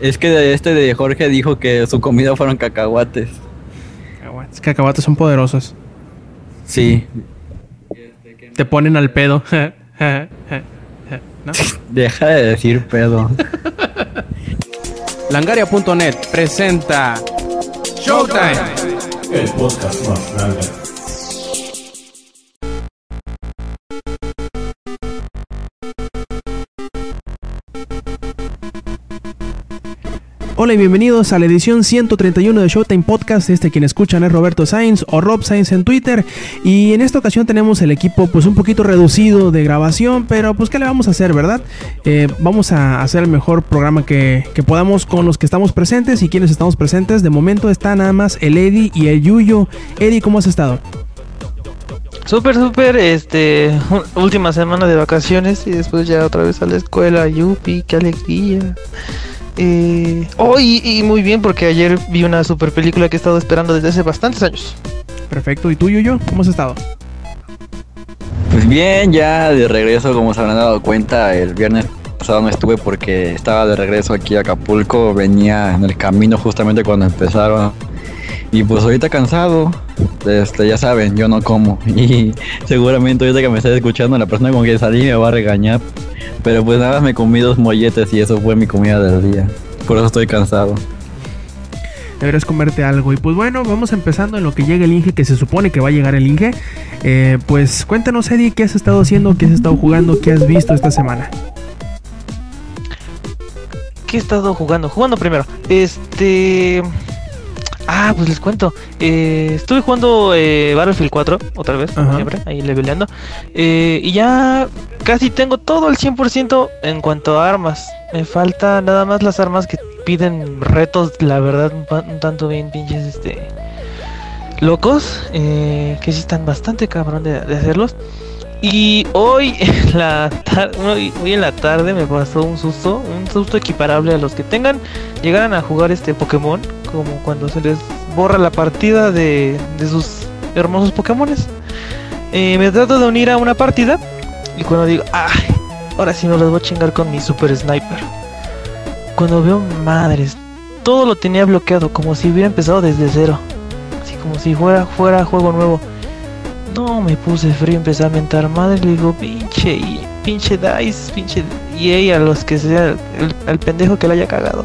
Es que de este de Jorge dijo que su comida fueron cacahuates. Cacahuates, cacahuates son poderosos. Sí. Te ponen al pedo. ¿No? Deja de decir pedo. Langaria.net presenta Showtime. El podcast más grande. Hola y bienvenidos a la edición 131 de Showtime Podcast. Este quien escuchan es Roberto Sainz o Rob Sainz en Twitter. Y en esta ocasión tenemos el equipo pues un poquito reducido de grabación, pero pues qué le vamos a hacer, ¿verdad? Eh, vamos a hacer el mejor programa que, que podamos con los que estamos presentes y quienes estamos presentes. De momento está nada más el Eddie y el Yuyo. Eddie, ¿cómo has estado? Súper, súper, este, última semana de vacaciones y después ya otra vez a la escuela, yupi, qué alegría. Eh, oh, y, y muy bien porque ayer vi una super película que he estado esperando desde hace bastantes años. Perfecto. ¿Y tú, Yuyo? ¿Cómo has estado? Pues bien, ya de regreso, como se habrán dado cuenta, el viernes pasado no estuve porque estaba de regreso aquí a Acapulco, venía en el camino justamente cuando empezaron. Y pues ahorita cansado, este, ya saben, yo no como. Y seguramente ahorita que me esté escuchando, la persona con quien salí me va a regañar. Pero pues nada, me comí dos molletes y eso fue mi comida del día. Por eso estoy cansado. Deberías comerte algo. Y pues bueno, vamos empezando en lo que llega el Inge, que se supone que va a llegar el Inge. Eh, pues cuéntanos, Eddie, qué has estado haciendo, qué has estado jugando, qué has visto esta semana. ¿Qué he estado jugando? Jugando primero. Este... Ah, pues les cuento. Eh, estuve jugando eh, Battlefield 4 otra vez, como siempre, ahí leveleando. Eh, y ya casi tengo todo el 100% en cuanto a armas. Me falta nada más las armas que piden retos, la verdad, un, tanto bien pinches, este... Locos, eh, que sí están bastante cabrón de, de hacerlos. Y hoy en, la hoy, en la tarde me pasó un susto, un susto equiparable a los que tengan, llegaran a jugar este Pokémon, como cuando se les borra la partida de, de sus hermosos Pokémones. Eh, me trato de unir a una partida y cuando digo, ay, ahora sí me los voy a chingar con mi Super Sniper. Cuando veo madres, todo lo tenía bloqueado, como si hubiera empezado desde cero. Así como si fuera, fuera juego nuevo. No, me puse frío, empecé a mentar madre, le digo, pinche, y- pinche Dice, pinche EA a los que sea, el, al pendejo que le haya cagado.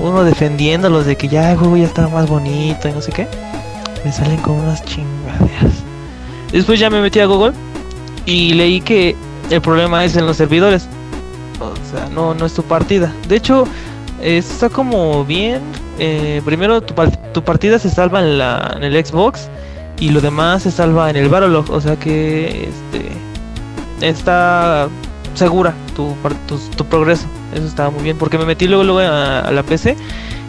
Uno defendiéndolos de que ya el juego ya estaba más bonito y no sé qué. Me salen con unas chingaderas. Después ya me metí a Google y leí que el problema es en los servidores. O sea, no, no es tu partida. De hecho, está como bien. eh, primero tu, tu partida se salva en, la, en el Xbox y lo demás se salva en el Battlelog, o sea que este está segura tu, tu, tu progreso. Eso estaba muy bien porque me metí luego, luego a, a la PC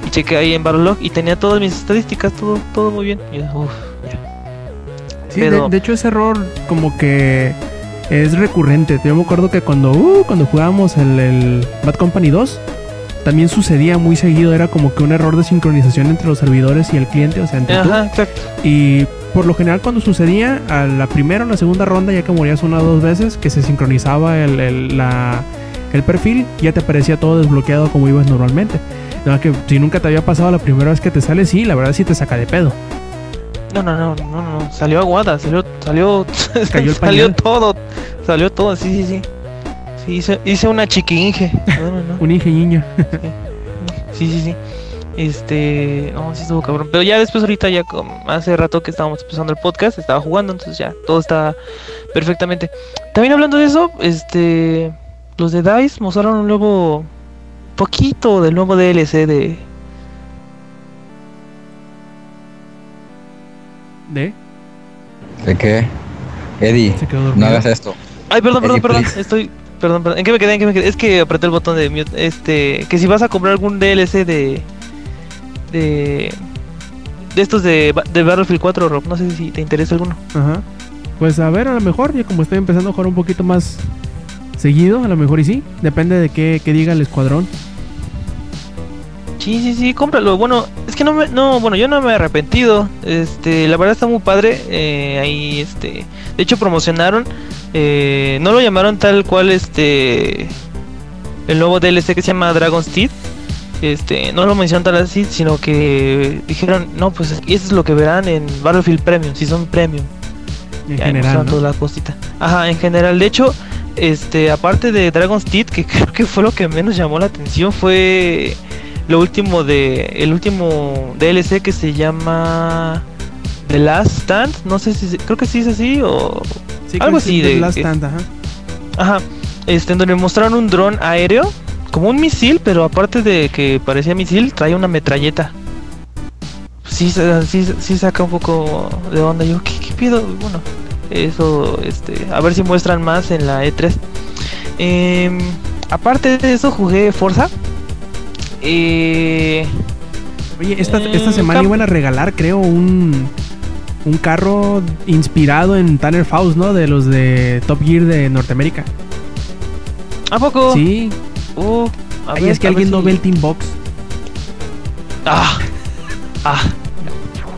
y chequé ahí en Battlelog y tenía todas mis estadísticas, todo todo muy bien. Y yo, uf, ya. Sí, de, Pero- de hecho ese error como que es recurrente. Yo me acuerdo que cuando, uh, cuando jugábamos el, el Bad Company 2, también sucedía muy seguido. Era como que un error de sincronización entre los servidores y el cliente, o sea, entre tú. Ajá, exacto. Y por lo general cuando sucedía, a la primera o la segunda ronda, ya que morías una o dos veces, que se sincronizaba el, el- la- el perfil, ya te aparecía todo desbloqueado como ibas normalmente. Nada que si nunca te había pasado la primera vez que te sale, sí, la verdad sí te saca de pedo. No, no, no, no, no, salió aguada, salió, salió, Cayó el salió todo, salió todo, sí, sí, sí. Sí, hice, hice una chiquinge. No, no, no. Sí, sí, sí. Este, no, sí estuvo cabrón. Pero ya después ahorita ya como hace rato que estábamos empezando el podcast, estaba jugando, entonces ya todo está perfectamente. También hablando de eso, este, los de Dice mostraron un nuevo poquito del nuevo DLC de ¿De? ¿De qué? Eddie, no hagas esto. Ay, perdón, perdón, Eddie, perdón. please. Estoy perdón, perdón. ¿En qué me quedé? ¿En qué me quedé? Es que apreté el botón de mute. Este, que si vas a comprar algún DLC de de de estos de, Ba- de Battlefield 4, Rob, no sé si te interesa alguno. Ajá. Pues a ver, a lo mejor, ya como estoy empezando a jugar un poquito más seguido, a lo mejor y sí. Depende de qué, qué diga el escuadrón. Sí, sí, sí, cómpralo. Bueno, es que no me, no, bueno, yo no me he arrepentido. Este, la verdad está muy padre. eh, ahí, este, de hecho promocionaron, eh, no lo llamaron tal cual, este, el nuevo DLC que se llama Dragon's Teeth, este, no lo mencionan tal así, sino que dijeron, no, pues eso es lo que verán en Battlefield Premium, si son Premium. En Ya general, mostraron ¿no? toda la cosita. Ajá, en general. De hecho, este, aparte de Dragon's Teeth, que creo que fue lo que menos llamó la atención, fue lo último de. El último DLC que se llama. The Last Stand. No sé si. Creo que sí es así o. Sí, algo así The de- Last Stand, ajá. Ajá. Este, donde mostraron un dron aéreo. Como un misil, pero aparte de que parecía misil, trae una metralleta. Sí, sí, sí saca un poco de onda. Yo, ¿qué, qué pido? Bueno, eso, este, a ver si muestran más en la E3. Em, aparte de eso, jugué Forza. Eh, Oye, esta, Eh, esta semana iban a regalar, creo, un, un carro inspirado en Tanner Faust, ¿no? De los de Top Gear de Norteamérica. ¿A poco? Sí. Uh, a Ay, ver, es que alguien no si- ve el Team Box. Ah, ah,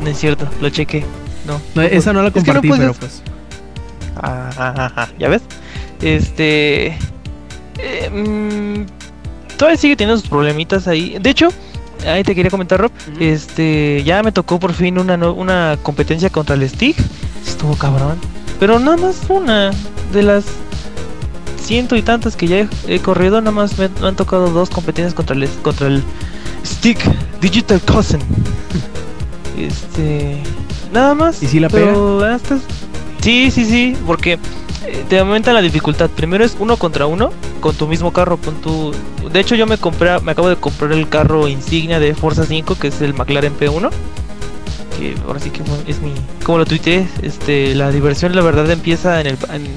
no es cierto, lo chequé. No, No, esa no la Es que no compartí, pero puedes- pues. Ah, ah, ah, ah, ¿Ya ves? Este. eh, mm, todavía sigue teniendo sus problemitas ahí. De hecho, ahí te quería comentar, Rob. Este. Ya me tocó por fin una, no- una competencia contra el Stick. Estuvo cabrón. Pero nada más una de las ciento y tantas que ya he, he corrido. Nada más me, me han tocado dos competencias contra el, contra el Stick Digital Cousin. Este. Nada más. ¿Y si la pero hasta- Sí, sí, sí, porque eh, te aumenta la dificultad. Primero es uno contra uno con tu mismo carro, con tu. De hecho, yo me compré, me acabo de comprar el carro insignia de Forza 5, que es el McLaren P1. Que ahora sí que es mi. Como lo tuiteé, este, la diversión, la verdad, empieza en el en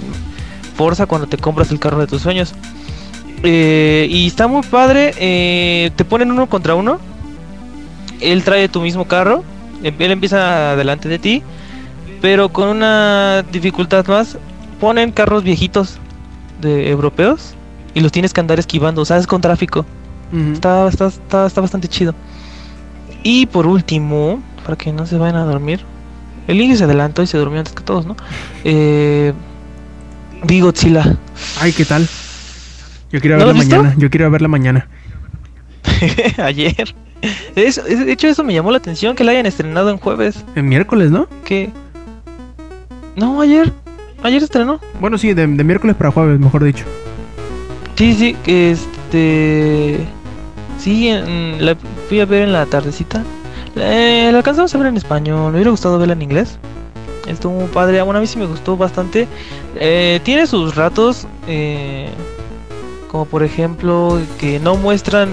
Forza cuando te compras el carro de tus sueños. Eh, y está muy padre. eh, te ponen uno contra uno. Él trae tu mismo carro. em- Él empieza delante de ti. Pero con una dificultad más. Ponen carros viejitos de europeos. Y los tienes que andar esquivando. O sea, es con tráfico. Está, está, está, está bastante chido. Y por último, para que no se vayan a dormir. El niño se adelantó y se durmió antes que todos, ¿no? Eh, vi Godzilla. Ay, ¿qué tal? Yo quiero ¿No verla mañana. Yo quiero verla mañana. Ayer. Eso- de hecho, eso me llamó la atención que la hayan estrenado en jueves. El miércoles, ¿no? Que. No, ayer. Ayer estrenó. Bueno, sí, de, de miércoles para jueves, mejor dicho. Sí, sí, este. Sí, en- la fui a ver en la tardecita. Eh, la alcanzamos a ver en español. Me hubiera gustado verla en inglés. Estuvo muy padre. Bueno, a mí sí me gustó bastante. Eh, tiene sus ratos. eh, como por ejemplo, que no muestran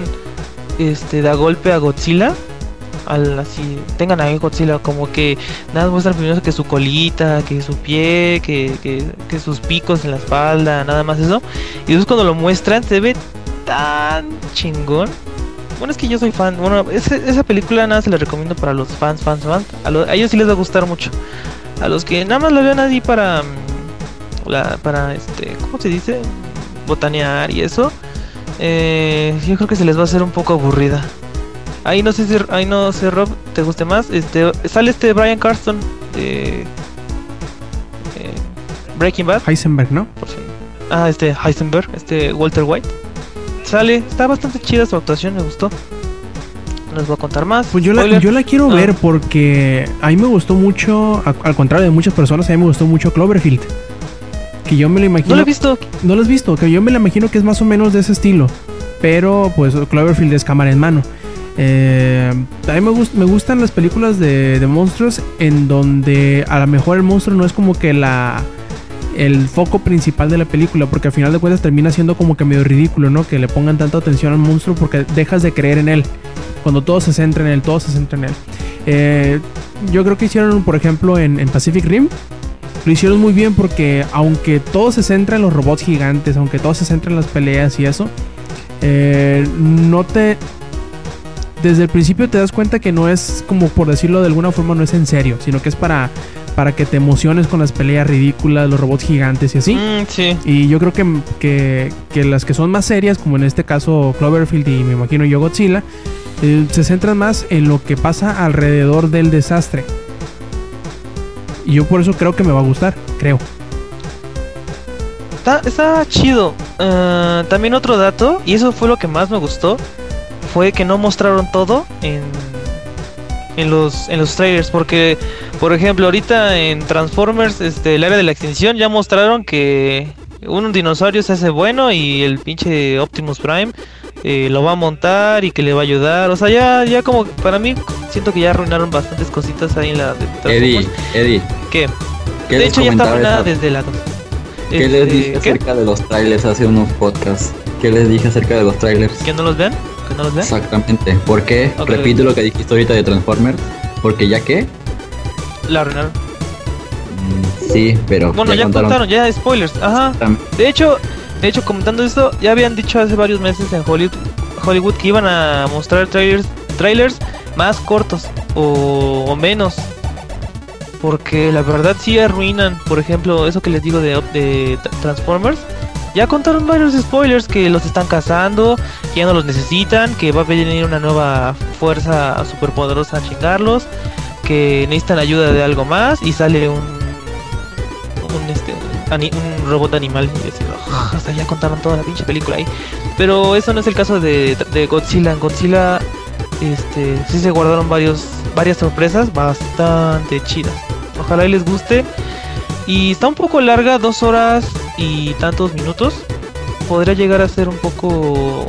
este da golpe a Godzilla. Al así, tengan ahí Godzilla, como que nada muestran primero que su colita, que su pie, que, que, que sus picos en la espalda, nada más eso. Y después cuando lo muestran se ve tan chingón. Bueno, es que yo soy fan. Bueno, esa película nada se la recomiendo para los fans, fans, fans. A ellos sí les va a gustar mucho. A los que nada más la vean así para... mm, La, para este... ¿Cómo se dice? Botanear y eso. eh, yo creo que se les va a hacer un poco aburrida. Ahí no sé si... Ahí no sé, Rob, ¿te guste más? Este, sale este Brian Carston de... eh, Breaking Bad. Heisenberg, ¿no? Ah, este Heisenberg, este Walter White. Sale, está bastante chida su actuación, me gustó. No les voy a contar más. Pues yo la, yo la quiero ver porque a mí me gustó mucho, a- al contrario de muchas personas, a mí me gustó mucho Cloverfield. Que yo me lo imagino. No lo he visto. ¿No lo has visto? Que yo me la imagino que es más o menos de ese estilo. Pero pues Cloverfield es cámara en mano. Eh, a mí me, gust- me gustan las películas de, de monstruos en donde a lo mejor el monstruo no es como que la el foco principal de la película porque al final de cuentas termina siendo como que medio ridículo, ¿no? Que le pongan tanta atención al monstruo porque dejas de creer en él. Cuando todo se centra en él, todo se centra en él. Eh, yo creo que hicieron, por ejemplo, en, en Pacific Rim, lo hicieron muy bien porque aunque todo se centra en los robots gigantes, aunque todo se centra en las peleas y eso, eh, no te... Desde el principio te das cuenta que no es como por decirlo de alguna forma, no es en serio, sino que es para, para que te emociones con las peleas ridículas, los robots gigantes y así. Mm, sí. Y yo creo que, que, que las que son más serias, como en este caso Cloverfield y me imagino yo Godzilla, eh, se centran más en lo que pasa alrededor del desastre. Y yo por eso creo que me va a gustar, creo. Está, está chido. Ah, también otro dato, y eso fue lo que más me gustó, fue que no mostraron todo en, en los en los trailers porque por ejemplo ahorita en Transformers este el área de la extinción ya mostraron que un dinosaurio se hace bueno y el pinche Optimus Prime eh, lo va a montar y que le va a ayudar o sea ya ya como para mí siento que ya arruinaron bastantes cositas ahí en la de Eddie, Eddie, ¿Qué? ¿qué de hecho ya está arruinada esa- desde la. ¿Qué Este, les dije ¿qué? acerca de los trailers hace unos podcasts? ¿Qué les dije acerca de los trailers? ¿Que no los vean? ¿Que no los vean? Exactamente. ¿Por qué? Ok. Repite lo que dijiste ahorita de Transformers. Porque ya que. La arruinaron. Mm, sí, pero. Bueno, ya, contaron, ya spoilers. Ajá. De hecho, de hecho, comentando esto, ya habían dicho hace varios meses en Hollywood, que iban a mostrar trailers, trailers más cortos o, menos. Porque la verdad sí arruinan, por ejemplo, eso que les digo de, de Tra- Transformers. Ya contaron varios spoilers que los están cazando, que ya no los necesitan, que va a venir una nueva fuerza superpoderosa a chingarlos, que necesitan ayuda de algo más y sale un un, este, un, robot animal y decir, "Oh, hasta ya contaron toda la pinche película ahí. Pero eso no es el caso de, de Godzilla. En Godzilla este, sí se guardaron varios, varias sorpresas bastante chidas. Ojalá y les guste. Y está un poco larga, dos horas y tantos minutos. Podría llegar a ser un poco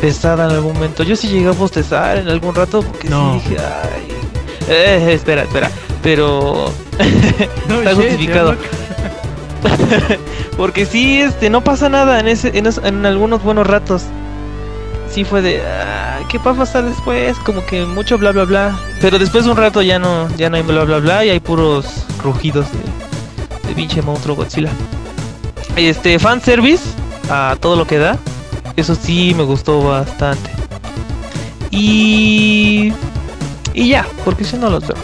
pesada en algún momento. Yo sí llegué a bostezar en algún rato porque No. sí dije, ay. Eh, espera, espera. Pero Está justificado. Porque sí, este, no pasa nada en ese, en, en algunos buenos ratos. Sí fue de, "Ah, ¿qué va a pasar después? Como que mucho bla bla bla. Pero después de un rato ya no, ya no hay bla bla bla y hay puros rugidos de, de pinche monstruo Godzilla. Este, fanservice a todo lo que da. Eso sí me gustó bastante. Y... Y ya, porque si no los veo.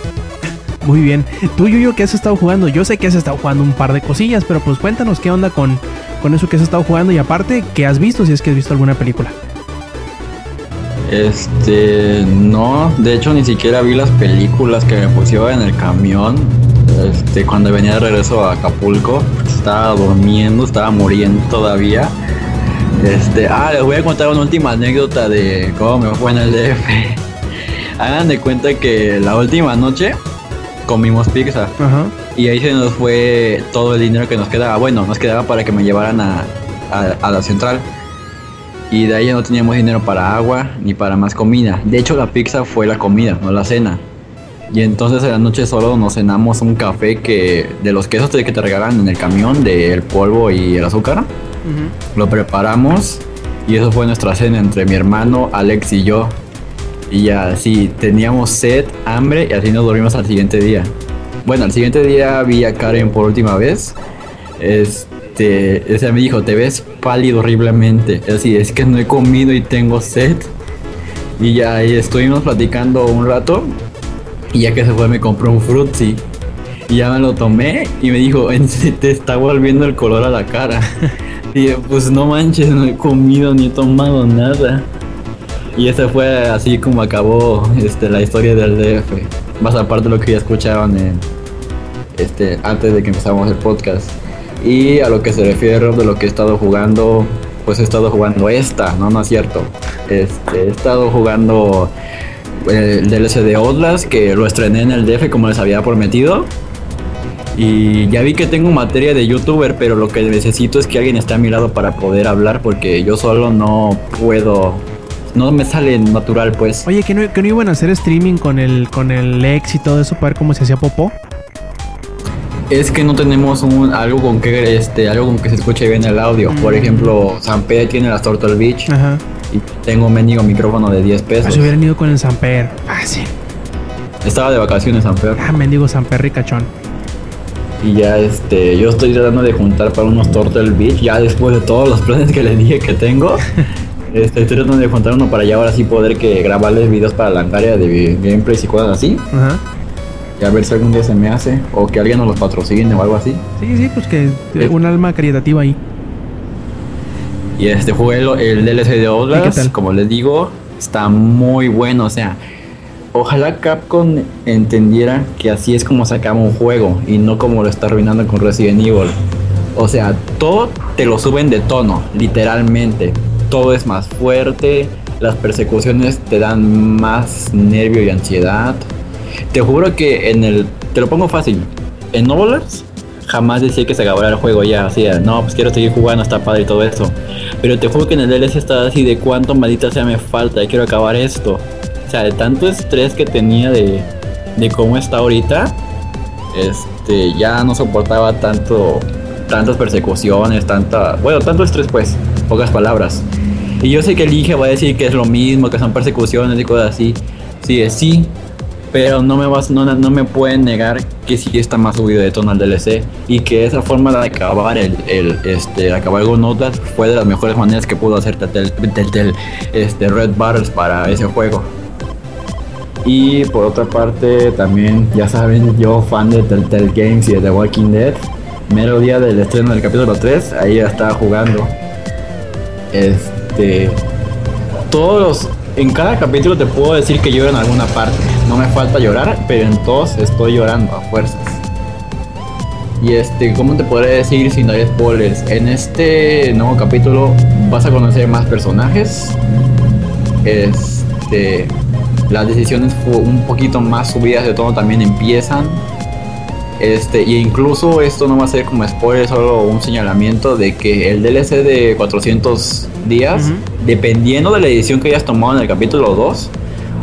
Muy bien. Tú, Yuyo, ¿qué has estado jugando? Yo sé que has estado jugando un par de cosillas, pero pues cuéntanos qué onda con, con eso que has estado jugando y aparte, ¿qué has visto si es que has visto alguna película? Este, no, de hecho ni siquiera vi las películas que me pusieron en el camión. Este, cuando venía de regreso a Acapulco, estaba durmiendo, estaba muriendo todavía. Este, ah, les voy a contar una última anécdota de cómo me fue en el DF. Hagan de cuenta que la última noche comimos pizza Ajá. y ahí se nos fue todo el dinero que nos quedaba. Bueno, nos quedaba para que me llevaran a, a- a la central. Y de ahí ya no teníamos dinero para agua ni para más comida. De hecho, la pizza fue la comida, no la cena. Y entonces en la noche solo nos cenamos un café que de los quesos que te regalan en el camión, del polvo y el azúcar. Lo preparamos y eso fue nuestra cena entre mi hermano, Alex y yo. Y ya así teníamos sed, hambre y así nos dormimos al siguiente día. Bueno, al siguiente día vi a Karen por última vez. Este, ese me dijo, te ves pálido horriblemente. Así, es que no he comido y tengo sed. Y ya ahí estuvimos platicando un rato. Y ya que se fue me compró un frutzi. Y ya me lo tomé y me dijo, "En serio, te está volviendo el color a la cara. y yo, pues no manches, no he comido ni he tomado nada. Y esa fue así como acabó este, la historia del DF. Más aparte de lo que ya escuchaban en, este, antes de que empezáramos el podcast. Y a lo que se refiere de lo que he estado jugando, pues he estado jugando esta, no, no es cierto. Este, he estado jugando eh, el DLC de Outlast, que lo estrené en el DF como les había prometido. Y ya vi que tengo materia de youtuber, pero lo que necesito es que alguien esté a mi lado para poder hablar, porque yo solo no puedo, no me sale natural, pues. Oye, ¿que no, que no iban a hacer streaming con el, con el ex y todo eso para ver cómo se hacía popó? Es que no tenemos un, algo con que este, algo con que se escuche bien el audio. Por Mm. ejemplo, San Pedro tiene las Turtle Beach Ajá. y tengo un mendigo micrófono de 10 Ah, pesos. se hubieran ido con el Samper. Fácil. Estaba de vacaciones San Pedro Ah, mendigo Samper ricachón. y ya este, yo estoy tratando de juntar para unos Turtle Beach ya después de todos los planes que les dije que tengo. Este, estoy tratando de juntar uno para ya ahora sí poder que grabarles videos para la área de gameplays y cosas así. Ajá. Y a ver si algún día se me hace o que alguien nos los patrocine o algo así. Sí, sí, pues que un alma caritativa ahí. Y este jugué el, el DLC de ¿Y qué Outlast, como les digo, está muy bueno. O sea, ojalá Capcom entendiera que así es como se acaba un juego y no como lo está arruinando con Resident Evil. O sea, todo te lo suben de tono, literalmente. Todo es más fuerte, las persecuciones te dan más nervio y ansiedad. Te juro que en el. Te lo pongo fácil. En Novelers jamás decía que se acabara el juego ya. Así, no, pues quiero seguir jugando, está padre y todo eso. Pero te juro que en el DLC estaba así de cuánto maldita sea me falta, quiero acabar esto. O sea, de tanto estrés que tenía de, de cómo está ahorita, este, ya no soportaba tanto, tantas persecuciones, tanta, bueno, tanto estrés pues, pocas palabras. Y yo sé que el Inge va a decir que es lo mismo, que son persecuciones y cosas así. Sí, es sí, pero no me vas, no, no me pueden negar que sí está más subido de tono al DLC y que esa forma de acabar el, el este acabar con notas fue de las mejores maneras que pudo hacer Telltale este Red Battles para ese juego. Y por otra parte, también, ya saben, yo fan de Telltale Games y de The Walking Dead. Mero día del estreno del capítulo 3, ahí ya estaba jugando. Este. Todos los. En cada capítulo te puedo decir que lloro en alguna parte. No me falta llorar, pero en todos estoy llorando a fuerzas. Y este, ¿cómo te podré decir si no hay spoilers? En este nuevo capítulo vas a conocer más personajes. Este las decisiones un poquito más subidas de tono también empiezan. Este, y incluso esto no va a ser como spoiler, solo un señalamiento de que el DLC de 400 días, dependiendo de la edición que hayas tomado en el capítulo 2,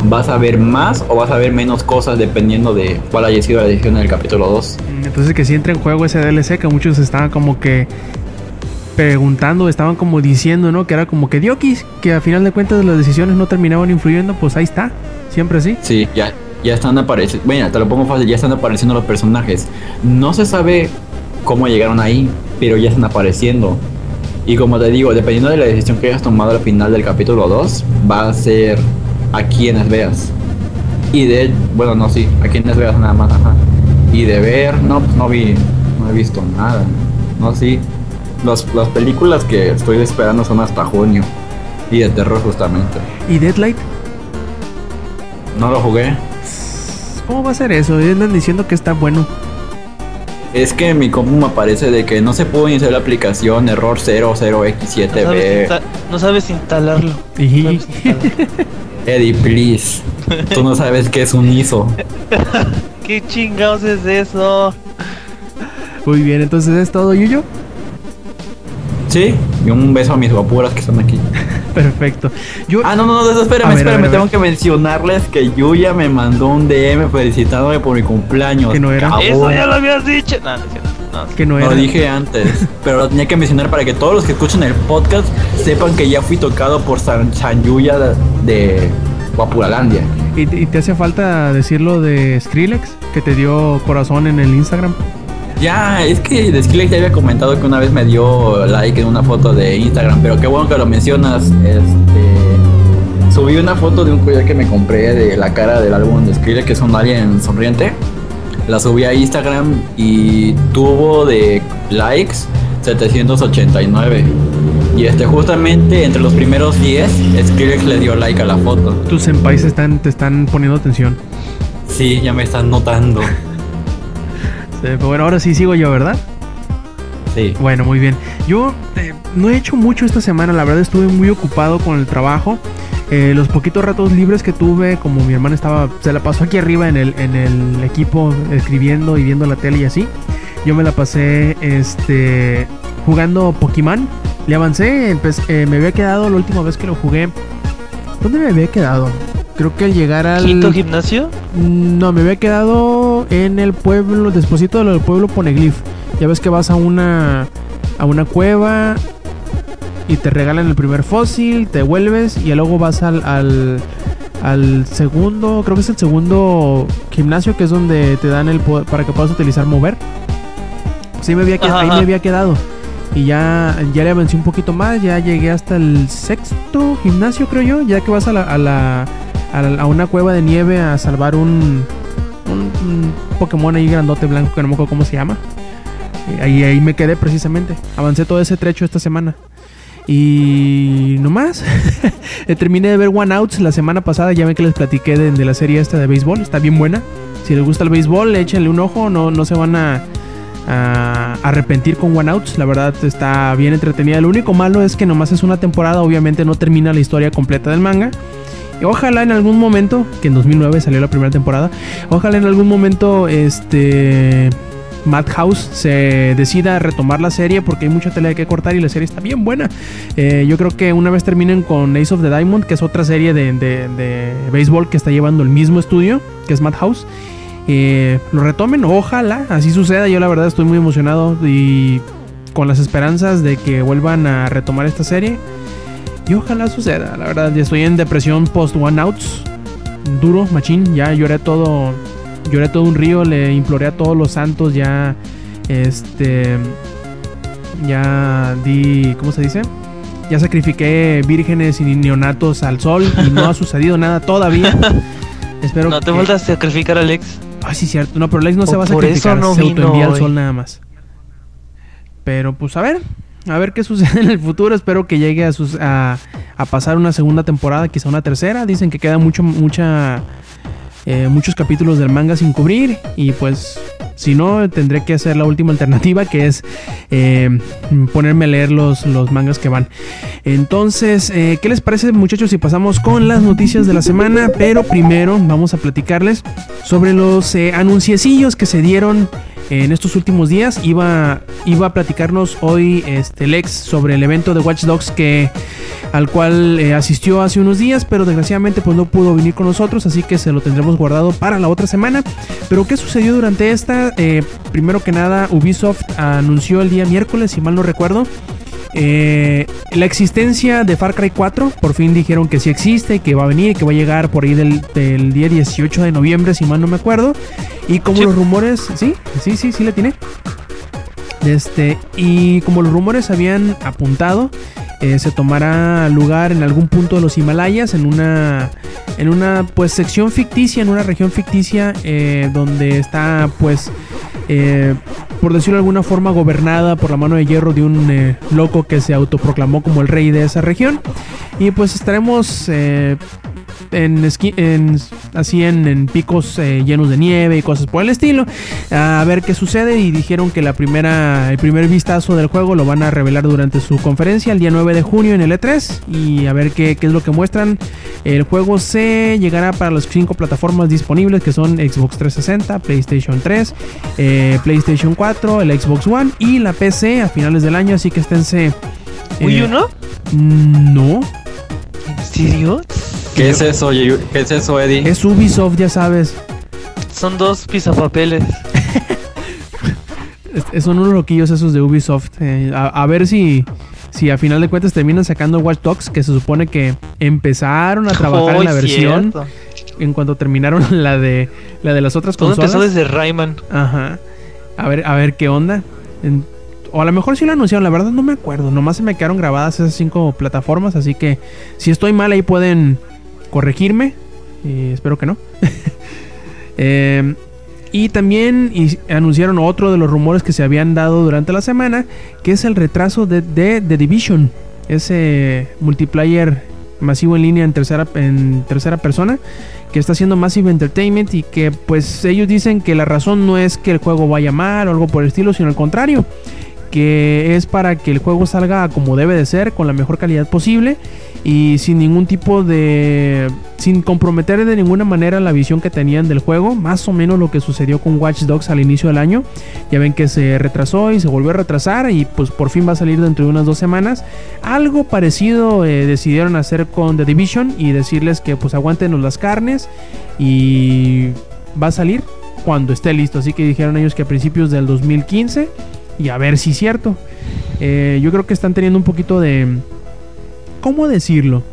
vas a ver más o vas a ver menos cosas dependiendo de cuál haya sido la edición del capítulo 2. Entonces que si entra en juego ese DLC que muchos estaban como que preguntando, estaban como diciendo, ¿no? Que era como que Diokis, que a final de cuentas las decisiones no terminaban influyendo, pues ahí está. Siempre sí. Sí, ya, ya están apareciendo. Bueno, te lo pongo fácil, ya están apareciendo los personajes. No se sabe cómo llegaron ahí, pero ya están apareciendo. Y como te digo, dependiendo de la decisión que hayas tomado al final del capítulo 2, va a ser a quienes veas. Y de, bueno, no, sí, a quienes veas nada más, ajá. Y de ver, no, pues no vi, no he visto nada. No, sí. Los, las películas que estoy esperando son hasta junio. Y de terror justamente. ¿Y Deadlight? No lo jugué. ¿Cómo va a ser eso? Andan diciendo que está bueno. Es que mi compu me aparece de que no se pudo iniciar la aplicación, error 00X7B. No sabes, instalarlo. Eddie, please. Tú no sabes qué es un ISO. ¿Qué chingados es eso? Muy bien, entonces es todo, Yuyo. Sí, y un beso a mis guapuras que están aquí. Perfecto. Yo... Ah, no, no, no, espérame, espérame, tengo que mencionarles que Yuya me mandó un DM felicitándome por mi cumpleaños. Que no era. Eso ya lo habías dicho. No, no, que no era. Lo dije antes, pero lo tenía que mencionar para que todos los que escuchen el podcast sepan que ya fui tocado por San, Yuya de, Guapuralandia. ¿Y, ¿Y te hace falta decirlo de Skrillex, que te dio corazón en el Instagram? Ya, es que Skillex ya había comentado que una vez me dio like en una foto de Instagram, pero qué bueno que lo mencionas. Este, subí una foto de un collar que me compré de la cara del álbum de Skrillex, que es un alien sonriente. La subí a Instagram y tuvo de likes 789. Y este, justamente entre los primeros 10, Skrillex le dio like a la foto. Tus senpais están, te están poniendo atención. Sí, ya me están notando. Bueno, ahora sí sigo yo, ¿verdad? Sí. Bueno, muy bien. Yo eh, no he hecho mucho esta semana, la verdad estuve muy ocupado con el trabajo. Eh, los poquitos ratos libres que tuve, como mi hermana estaba, se la pasó aquí arriba en el, en el equipo escribiendo y viendo la tele y así. Yo me la pasé este, jugando Pokémon. Le avancé, eh, me había quedado la última vez que lo jugué. ¿Dónde me había quedado? Creo que al llegar al. ¿Quinto gimnasio? No, me había quedado en el pueblo, despuésito del pueblo Poneglyph. Ya ves que vas a una. a una cueva y te regalan el primer fósil, te vuelves y luego vas al, al, segundo, creo que es el segundo gimnasio que es donde te dan el poder para que puedas utilizar mover. Sí, me había quedado, ahí me había quedado. Y ya, ya le avancé un poquito más, ya llegué hasta el sexto gimnasio, creo yo, ya que vas a la a, una cueva de nieve a salvar un, un, Pokémon ahí grandote blanco que no me acuerdo cómo se llama. Ahí, ahí me quedé precisamente. Avancé todo ese trecho esta semana. Y no más. Terminé de ver One Outs la semana pasada. Ya ven que les platiqué de, la serie esta de béisbol. Está bien buena. Si les gusta el béisbol, échenle un ojo. No, no se van a, a arrepentir con One Outs. La verdad está bien entretenida. Lo único malo es que nomás es una temporada. Obviamente no termina la historia completa del manga. Ojalá en algún momento, que en 2009 salió la primera temporada, ojalá en algún momento este Madhouse se decida retomar la serie porque hay mucha tela que cortar y la serie está bien buena. Eh, yo creo que una vez terminen con Ace of the Diamond, que es otra serie de, de, de béisbol que está llevando el mismo estudio, que es Madhouse, eh, lo retomen. Ojalá así suceda. Yo la verdad estoy muy emocionado y con las esperanzas de que vuelvan a retomar esta serie. Y ojalá suceda. La verdad, estoy en depresión post One Outs. Duro, machín. Ya lloré todo. Lloré todo un río. Le imploré a todos los santos. Ya. Este. Ya di. ¿Cómo se dice? Ya sacrifiqué vírgenes y neonatos al sol. Y no ha sucedido nada todavía. Espero No te que... falta a sacrificar a Alex. Ah, sí, cierto. No, pero Lex no O se va a sacrificar. no se autoenvía al sol nada más. Pero pues a ver. A ver qué sucede en el futuro. Espero que llegue a, sus, a, a pasar una segunda temporada, quizá una tercera. Dicen que queda mucho, eh, muchos capítulos del manga sin cubrir. Y pues, si no, tendré que hacer la última alternativa, que es eh, ponerme a leer los, los mangas que van. Entonces, eh, ¿qué les parece, muchachos, si pasamos con las noticias de la semana? Pero primero vamos a platicarles sobre los eh, anunciecillos que se dieron en estos últimos días. Iba, iba a platicarnos hoy este Lex sobre el evento de Watch Dogs que al cual eh, asistió hace unos días, pero desgraciadamente pues no pudo venir con nosotros, así que se lo tendremos guardado para la otra semana. Pero ¿qué sucedió durante esta? Eh, primero que nada, Ubisoft anunció el día miércoles, si mal no recuerdo, eh, la existencia de Far Cry 4, por fin dijeron que sí existe, que va a venir, que va a llegar por ahí del, del día 18 de noviembre, si mal no me acuerdo. Y como Sí. los rumores, sí, sí, sí, sí le tiene. Este, y como los rumores habían apuntado, eh, se tomará lugar en algún punto de los Himalayas, en una, en una pues sección ficticia, en una región ficticia, eh, donde está pues, eh, por decirlo de alguna forma, gobernada por la mano de hierro de un eh, loco que se autoproclamó como el rey de esa región. Y pues estaremos eh, en, esqui- en- así en, en picos eh, llenos de nieve y cosas por el estilo a ver qué sucede y dijeron que la primera el primer vistazo del juego lo van a revelar durante su conferencia el día 9 de junio en el E3 y a ver qué, qué es lo que muestran el juego se llegará para las cinco plataformas disponibles que son Xbox 360 PlayStation 3 eh, PlayStation 4 el Xbox One y la PC a finales del año así que esténse ¿Uy, eh, uno? no ¿En serio? ¿Qué es eso, ¿Qué es eso, Eddie? es Ubisoft ya sabes Son dos pisapapeles. Es- Son unos loquillos esos de Ubisoft. Eh, a, a ver si, si a final de cuentas terminan sacando Watch Dogs, que se supone que empezaron a trabajar Oh, en la versión cierto. en cuanto terminaron la de la de las otras Todo consolas. empezó desde Rayman. Ajá. A ver, a ver qué onda. En- o a lo mejor sí lo anunciaron, la verdad no me acuerdo. Nomás se me quedaron grabadas esas cinco plataformas, así que si estoy mal ahí pueden corregirme. Y espero que no. Eh, y también anunciaron otro de los rumores que se habían dado durante la semana, que es el retraso de, de The Division, ese multiplayer masivo en línea en tercera, en tercera persona, que está haciendo Massive Entertainment y que pues ellos dicen que la razón no es que el juego vaya mal o algo por el estilo, sino al contrario, que es para que el juego salga como debe de ser, con la mejor calidad posible y sin ningún tipo de... sin comprometer de ninguna manera la visión que tenían del juego, más o menos lo que sucedió con Watch Dogs al inicio del año. Ya ven que se retrasó y se volvió a retrasar y pues por fin va a salir dentro de unas dos semanas. Algo parecido eh, decidieron hacer con The Division y decirles que pues aguántenos las carnes y va a salir cuando esté listo. Así que dijeron ellos que a principios del 2015 y a ver si es cierto. Eh, yo creo que están teniendo un poquito de... ¿Cómo decirlo?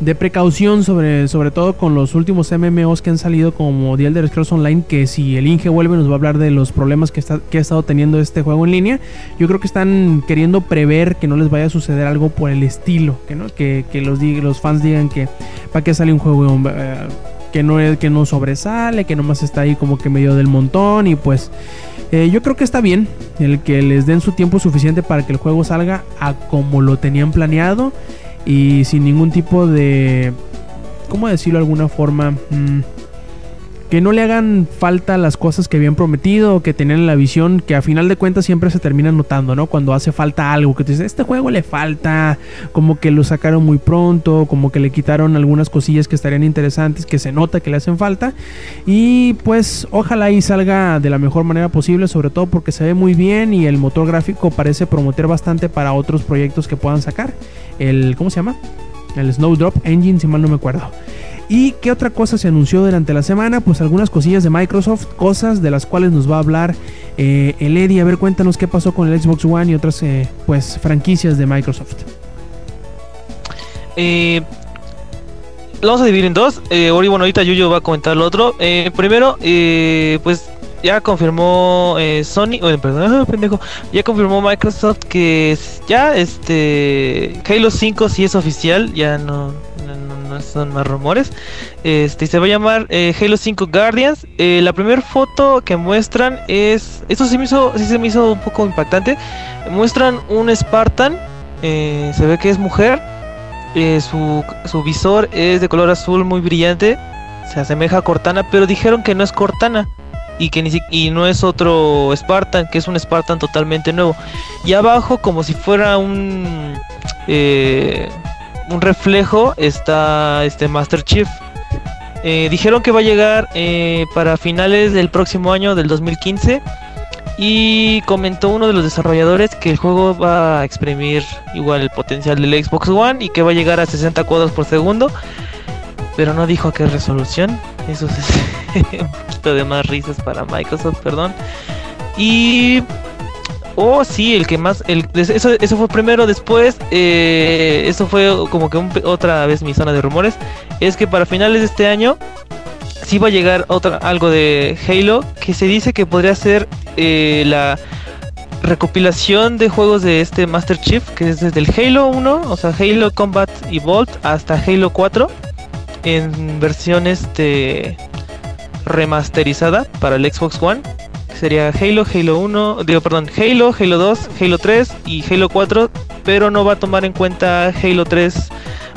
De precaución sobre, sobre todo con los últimos MMOs que han salido como The Elder Scrolls Online, que si el Inge vuelve nos va a hablar de los problemas que, está, que ha estado teniendo este juego en línea. Yo creo que están queriendo prever que no les vaya a suceder algo por el estilo, que, ¿no? que, que los, los fans digan que para qué sale un juego eh, que, no, que no sobresale, que nomás está ahí como que medio del montón y pues... Eh, yo creo que está bien el que les den su tiempo suficiente para que el juego salga a como lo tenían planeado y sin ningún tipo de, ¿cómo decirlo de alguna forma? Mm, que no le hagan falta las cosas que habían prometido que tenían en la visión, que a final de cuentas siempre se termina notando, ¿no? Cuando hace falta algo, que te dice, este juego le falta, como que lo sacaron muy pronto, como que le quitaron algunas cosillas que estarían interesantes, que se nota que le hacen falta. Y pues ojalá y salga de la mejor manera posible, sobre todo porque se ve muy bien y el motor gráfico parece prometer bastante para otros proyectos que puedan sacar. El, ¿cómo se llama? El Snowdrop Engine, si mal no me acuerdo. ¿Y qué otra cosa se anunció durante la semana? Pues algunas cosillas de Microsoft, cosas de las cuales nos va a hablar eh, el Eddie. A ver, cuéntanos qué pasó con el Xbox One y otras eh, pues franquicias de Microsoft. Eh, lo vamos a dividir en dos. Eh, bueno, ahorita Yuyo va a comentar lo otro. Primero, pues ya confirmó eh, Sony, perdón, ya confirmó Microsoft que ya este Halo 5 sí es oficial, ya no, no, no- son más rumores. Este se va a llamar eh, Halo 5 Guardians. Eh, la primera foto que muestran es, esto sí me hizo, sí se me hizo un poco impactante. Muestran un Spartan, se ve que es mujer. su, su visor es de color azul muy brillante. Se asemeja a Cortana, pero dijeron que no es Cortana. Y que ni y no es otro Spartan, que es un Spartan totalmente nuevo. Y abajo, como si fuera un eh, un reflejo, está este Master Chief. Eh, dijeron que va a llegar eh, para finales del próximo año, del 2015. Y comentó uno de los desarrolladores que el juego va a exprimir igual el potencial del Xbox One y que va a llegar a 60 cuadros por segundo. Pero no dijo a qué resolución. Eso es un poquito de más risas para Microsoft, perdón. Y... Oh, sí, el que más... Eso, fue primero, después... eh, eso fue como que otra vez mi zona de rumores. Es que para finales de este año... Sí va a llegar otra, algo de Halo que se dice que podría ser eh, la recopilación de juegos de este Master Chief, que es desde el Halo 1, o sea, Halo Combat Evolved hasta Halo 4, en versión este remasterizada para el Xbox One. Sería Halo, Halo 1, digo, perdón, Halo, Halo 2, Halo 3 y Halo 4, pero no va a tomar en cuenta Halo 3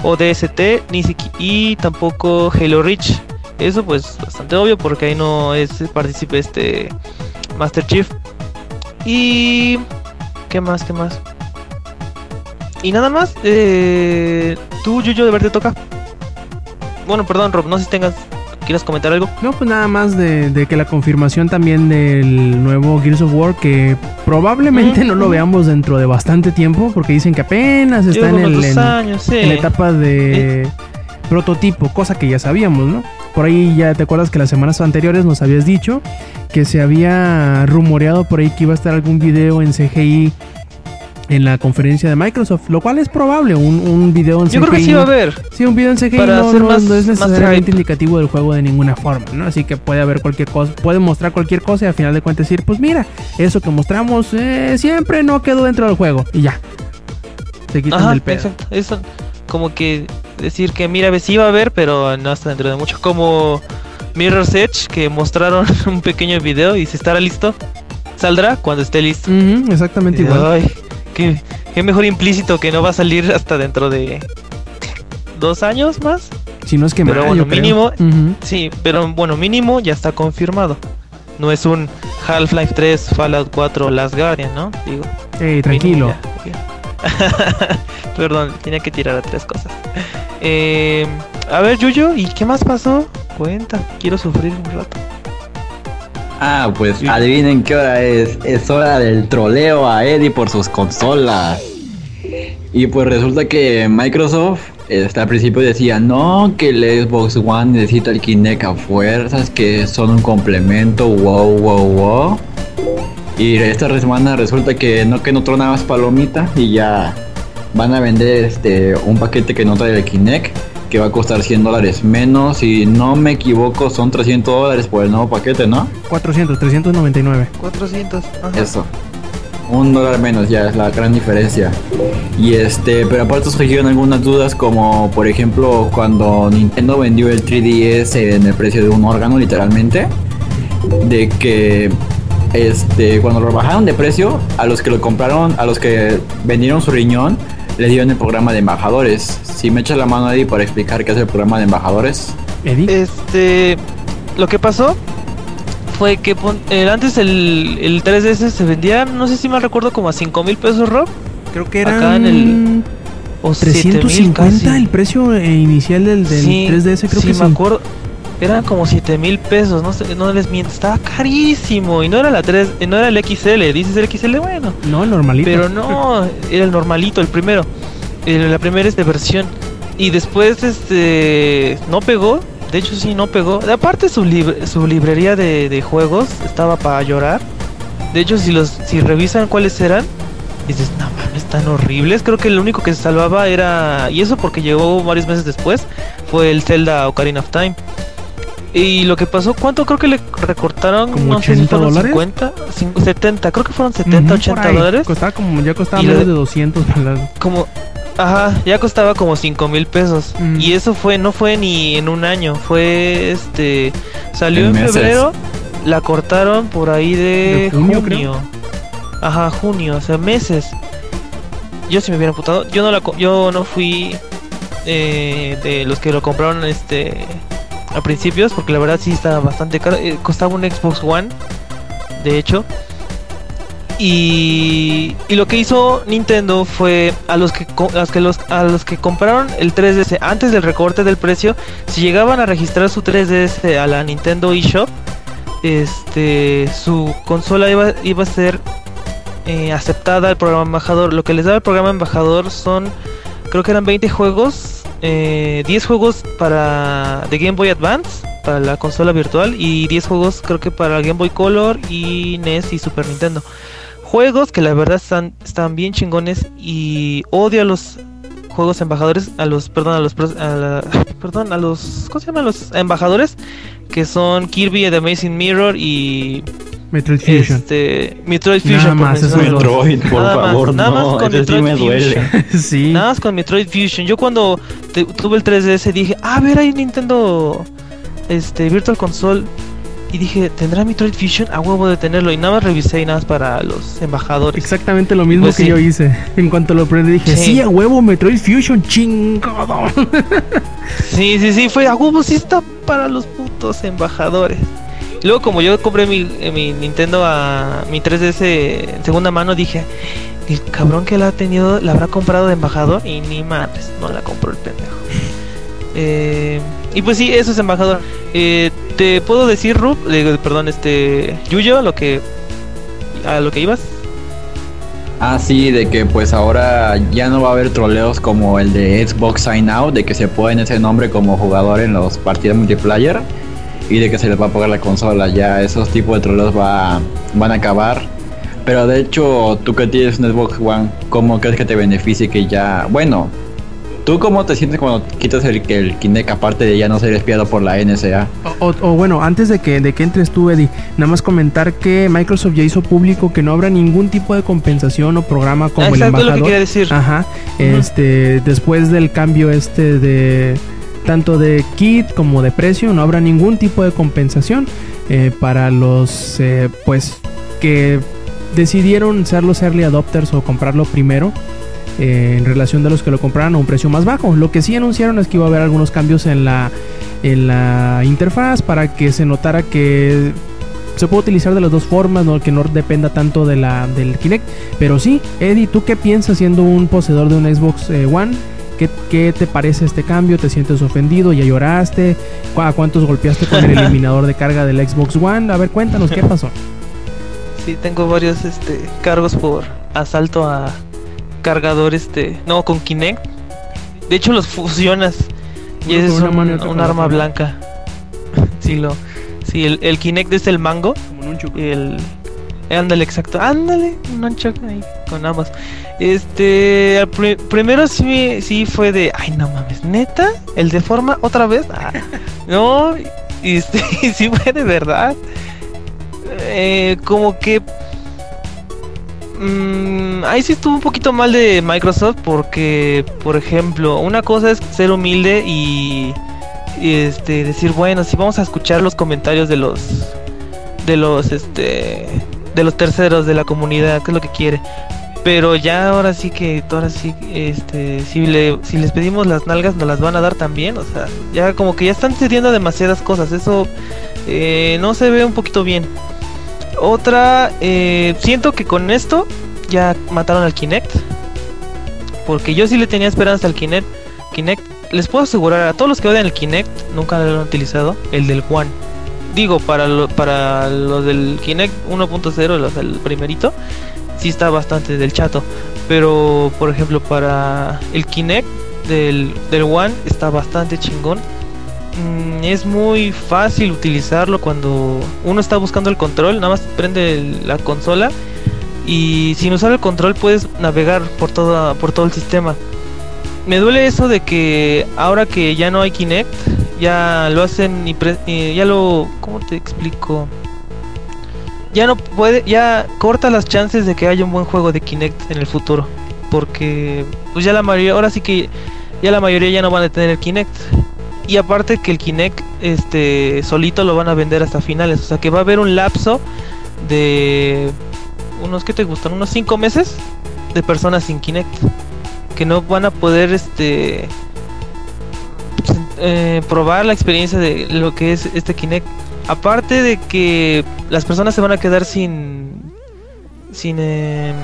o DST, ni y tampoco Halo Reach. Eso pues bastante obvio porque ahí no es participe este Master Chief. Y ¿qué más? ¿Qué más? Y nada más, eh, tú Yuyo de verte toca. Bueno, perdón, Rob, no sé si tengas quieras comentar algo. No, pues nada más de, de que la confirmación también del nuevo Gears of War, que probablemente no lo veamos dentro de bastante tiempo, porque dicen que apenas está en, el, unos dos en- años, sí. en la etapa de prototipo, cosa que ya sabíamos, ¿no? Por ahí ya te acuerdas que las semanas anteriores nos habías dicho que se había rumoreado por ahí que iba a estar algún video en CGI en la conferencia de Microsoft, lo cual es probable, un, un video en CGI. Yo creo que sí va a haber. Sí, un video en CGI Para no, hacer no- más- no es necesariamente indicativo del juego de ninguna forma, ¿no? Así que puede haber cualquier cosa, puede mostrar cualquier cosa y al final de cuentas decir, pues mira, eso que mostramos eh, siempre no quedó dentro del juego y ya. Se quitan Ajá, del pedo. exacto. Eso, como que decir que mira, sí va a haber, pero no hasta dentro de mucho. Como Mirror's Edge, que mostraron un pequeño video y si estará listo, saldrá cuando esté listo. Exactamente Y, igual. Ay, qué, qué mejor implícito que no va a salir hasta dentro de dos años más. Si no es que Pero más, bueno, mínimo-. Sí, pero bueno, mínimo ya está confirmado. No es un Half-Life 3, Fallout 4, Last Guardian, ¿no? Digo. Ey, tranquilo. ya. Perdón, tenía que tirar a tres cosas. Eh, a ver, Yuyo, ¿y qué más pasó? Cuenta, quiero sufrir un rato. Ah, pues Sí. adivinen qué hora es. Es hora del troleo a Eddie por sus consolas. Y pues resulta que Microsoft este, al principio decía no, que el Xbox One necesita el Kinect a fuerzas, que son un complemento, wow, wow, wow. Y esta semana resulta que no, que no trona más palomita y ya van a vender este un paquete que no trae el Kinect que va a costar 100 dólares menos. Si no me equivoco, son 300 dólares por el nuevo paquete, ¿no? 400, 399. 400. Ajá. Eso. Un dólar menos ya es la gran diferencia. Y este, pero aparte surgieron algunas dudas como por ejemplo cuando Nintendo vendió el 3DS en el precio de un órgano literalmente. De que este, cuando lo bajaron de precio, a los que lo compraron, a los que vendieron su riñón, les dieron el programa de embajadores. Si me echas la mano Eddie para explicar qué es el programa de embajadores. Eddie. Este. lo que pasó fue que eh, antes el, el 3DS se vendía, no sé si mal recuerdo, como a 5 mil pesos, Rob. Creo que Acá eran en el- O 7,000 350 casi. el precio eh, inicial del, del Sí, 3DS, creo sí, que sí. me acuerdo. Eran como 7 mil pesos, no, sé, no les miento, estaba carísimo. Y no era la 3, eh, no era el XL, dices el XL, bueno. No, el normalito. Pero no, era el normalito, el primero. El- la primera este versión. Y después este no pegó. De hecho sí no pegó. Aparte su, su librería de, de juegos estaba para llorar. De hecho si los si revisan cuáles eran, dices, no mames, están horribles. Creo que el único que se salvaba era. Y eso porque llegó varios meses después. Fue el Zelda Ocarina of Time. Y lo que pasó, ¿cuánto creo que le recortaron? ¿Como no sé si 80 fueron dólares? 50, cin- 70, creo que fueron 70, Ujú, 80 por ahí. dólares. Costaba como, ya costaba Y menos lo- de 200 dólares. Como, ajá, ya costaba como 5 mil pesos. Mm. Y eso fue, no fue ni en un año, fue este. Salió En en, febrero, la cortaron por ahí de, De junio, junio. Ajá, junio, o sea, meses. Yo sí me hubiera putado. Yo no la yo no fui eh, de los que lo compraron este a principios, porque la verdad sí estaba bastante caro. Eh, costaba un Xbox One, de hecho. Y, y lo que hizo Nintendo fue a los que a los que a los que compraron el 3DS antes del recorte del precio, si llegaban a registrar su 3DS a la Nintendo eShop, este su consola iba, iba a ser eh, aceptada al programa embajador. Lo que les daba el programa embajador son creo que eran 20 juegos, eh, 10 juegos para de Game Boy Advance para la consola virtual y 10 juegos creo que para Game Boy Color y NES y Super Nintendo. Juegos que la verdad están, están bien chingones y odio a los juegos embajadores, a los, perdón, a los, perdón, a los, ¿cómo se llaman los embajadores? Que son Kirby The Amazing Mirror y Metroid Fusion. este Metroid Nada Fusion. por más, dos. Metroid, por Nada más, favor, nada más no, con ese sí Metroid me duele. Fusion. sí. Nada más con Metroid Fusion. Yo cuando te- tuve el 3DS dije, ah, a ver, hay Nintendo este, Virtual Console. Y dije, ¿tendrá Metroid Fusion? A huevo de tenerlo. Y nada más revisé y nada más para los embajadores. Exactamente lo mismo Pues que sí. yo hice. En cuanto lo prendí dije, sí, Sí. a huevo, Metroid Fusion, chingado. Sí, sí, sí, fue a huevo, sí está para los putos embajadores. Luego como yo compré mi, eh, mi Nintendo a mi 3DS en segunda mano, dije, el cabrón que la ha tenido, la habrá comprado de embajador y ni madres, no la compró el pendejo. Eh, y pues sí, eso es embajador. Eh, te puedo decir, Rub, eh, perdón, este, Yuyo, lo que a lo que ibas. Ah, sí, de que pues ahora ya no va a haber troleos como el de Xbox Sign Out, de que se ponen ese nombre como jugador en los partidos multiplayer y de que se les va a pagar la consola. Ya esos tipos de troleos va, van a acabar. Pero de hecho, tú que tienes un Xbox One, ¿cómo crees que te beneficie que ya... Bueno, ¿tú cómo te sientes cuando quitas el, el Kinect aparte de ya no ser espiado por la NSA? O, o- o bueno, antes de que, de que entres tú, Eddie, nada más comentar que Microsoft ya hizo público que no habrá ningún tipo de compensación o programa como el exacto, es lo que embajador. quería decir. Ajá. Este, después del cambio este de tanto de kit como de precio, no habrá ningún tipo de compensación eh, para los eh, pues que decidieron ser los early adopters o comprarlo primero eh, en relación de los que lo compraron a un precio más bajo. Lo que sí anunciaron es que iba a haber algunos cambios en la en la interfaz para que se notara que se puede utilizar de las dos formas, ¿no? que no dependa tanto de la, del Kinect. Pero sí, Eddie, ¿tú qué piensas siendo un poseedor de un Xbox One? ¿Qué, qué te parece este cambio? ¿Te sientes ofendido? ¿Ya lloraste? ¿Cu- ¿A cuántos golpeaste con el eliminador de carga del Xbox One? A ver, cuéntanos, ¿qué pasó? Sí, tengo varios este cargos por asalto a cargador este, no con Kinect. De hecho los fusionas y ese es una un, un arma blanca. sí lo Sí, el, el Kinect es el mango y el ándale exacto, ándale, un ahí con ambas. Este, al primero sí sí fue de, ay no mames, neta, el de forma otra vez. Ah, no, y este, sí fue de verdad. Eh, como que Mm, ahí sí estuvo un poquito mal de Microsoft porque, por ejemplo, una cosa es ser humilde y, y, este decir, bueno, si vamos a escuchar los comentarios de los de los este de los terceros de la comunidad, que es lo que quiere. Pero ya ahora sí que, ahora sí, este, si, le, si les pedimos las nalgas, nos las van a dar también. O sea, ya como que ya están cediendo demasiadas cosas. Eso eh, no se ve un poquito bien. Otra, eh, siento que con esto ya mataron al Kinect. Porque yo sí le tenía esperanza al Kinect. Kinect, les puedo asegurar a todos los que odian el Kinect, nunca lo han utilizado, el del One. Digo, para lo, para los del Kinect 1.0, los del primerito, sí está bastante del chato. Pero, por ejemplo, para el Kinect del, del One está bastante chingón. Mm, es muy fácil utilizarlo cuando uno está buscando el control, nada más prende la consola y sin usar el control puedes navegar por todo, por todo el sistema. Me duele eso de que ahora que ya no hay Kinect, ya lo hacen y, ya lo... ¿Cómo te explico? Ya no puede, ya corta las chances de que haya un buen juego de Kinect en el futuro. Porque pues ya la mayoría, ahora sí que ya la mayoría ya no van a tener Kinect. Y aparte que el Kinect este solito lo van a vender hasta finales, o sea que va a haber un lapso de unos que te gustan, unos 5 meses de personas sin Kinect que no van a poder este eh, probar la experiencia de lo que es este Kinect. Aparte de que las personas se van a quedar sin sin em,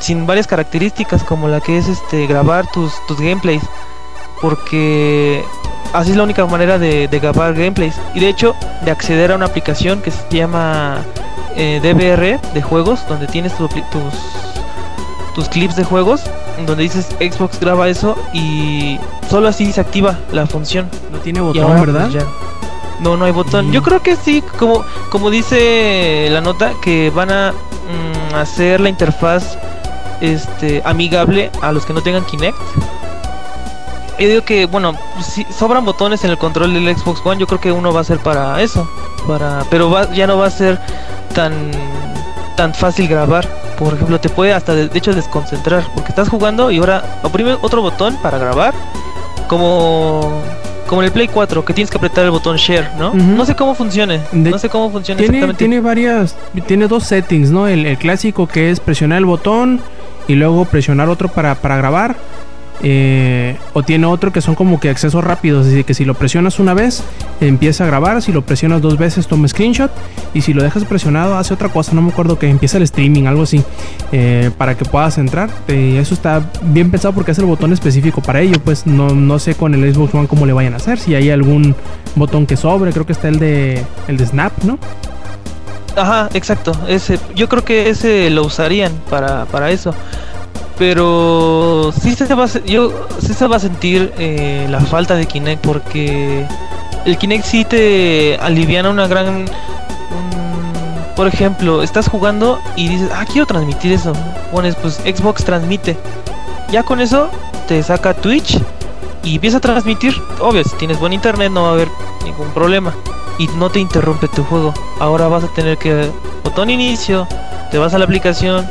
sin varias características como la que es este grabar tus tus gameplays porque así es la única manera de, grabar gameplays. Y de hecho de acceder a una aplicación que se llama eh, DVR de juegos donde tienes tus tus clips de juegos donde dices Xbox graba eso y solo así se activa la función. No tiene botón verdad pues, no no hay botón. Yo creo que sí como como dice la nota que van a mm, hacer la interfaz este amigable a los que no tengan Kinect. Yo digo que, bueno, si sobran botones en el control del Xbox One, yo creo que uno va a ser para eso, para, pero va, ya no va a ser tan tan fácil grabar. Por ejemplo, te puede hasta de, hecho desconcentrar, porque estás jugando y ahora oprime otro botón para grabar, como como en el Play 4 que tienes que apretar el botón share, ¿no? No sé cómo funcione. no sé cómo funciona tiene, exactamente. Tiene varias, tiene dos settings, ¿no? El, el, clásico que es presionar el botón y luego presionar otro para, para grabar. Eh, o tiene otro que son como que accesos rápidos, así que si lo presionas una vez empieza a grabar, si lo presionas dos veces toma screenshot y si lo dejas presionado hace otra cosa, no me acuerdo que empieza el streaming, algo así, eh, para que puedas entrar. Y eso está bien pensado porque es el botón específico para ello, pues no, no sé con el Xbox One cómo le vayan a hacer, si hay algún botón que sobre, creo que está el de, el de Snap, ¿no? Ajá, exacto. Ese, yo creo que ese lo usarían para, para eso pero sí se va a, yo sí se va a sentir eh, la falta de Kinect porque el Kinect sí te aliviana una gran por ejemplo estás jugando y dices ah quiero transmitir eso pones pues Xbox transmite. Ya con eso te saca Twitch y empieza a transmitir. Obvio si tienes buen internet no va a haber ningún problema. Y no te interrumpe tu juego. Ahora vas a tener que botón inicio te vas a la aplicación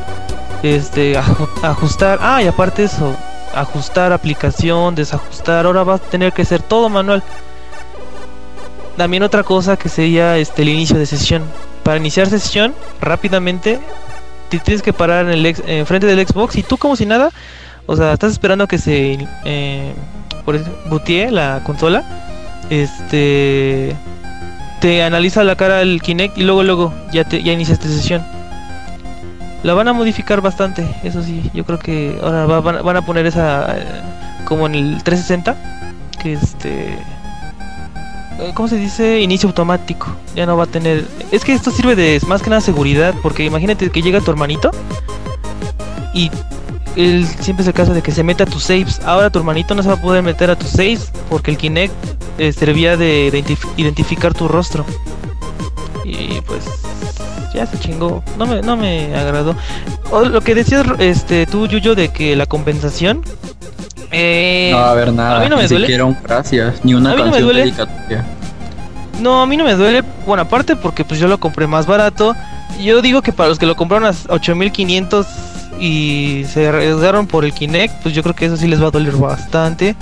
este ajustar ah y aparte eso ajustar aplicación desajustar ahora va a tener que ser todo manual. También otra cosa que sería este el inicio de sesión. Para iniciar sesión rápidamente te tienes que parar en el frente del Xbox y tú como si nada o sea estás esperando que se eh, por butee la consola este te analiza la cara del Kinect y luego luego ya te ya iniciaste sesión la van a modificar bastante, eso sí. Yo creo que ahora van, a poner esa eh, como en el 360, que este eh, ¿cómo se dice? Inicio automático. Ya no va a tener. Es que esto sirve de más que nada seguridad. Porque imagínate que llega tu hermanito. Y él siempre es el caso de que se mete a tus saves. Ahora tu hermanito no se va a poder meter a tus saves. Porque el Kinect eh, servía de identificar tu rostro. Y pues ya se chingó. No me, no me agradó. lo que decías este, tú, Yuyo, de que la compensación. Eh, no a haber nada. A mí no me ni duele. Siquiera un gracias, ni una a mí canción no me duele. No, a mí no me duele. Bueno, aparte porque pues yo lo compré más barato. Yo digo que para los que lo compraron a 8500 y se arriesgaron por el Kinect, pues yo creo que eso sí les va a doler bastante.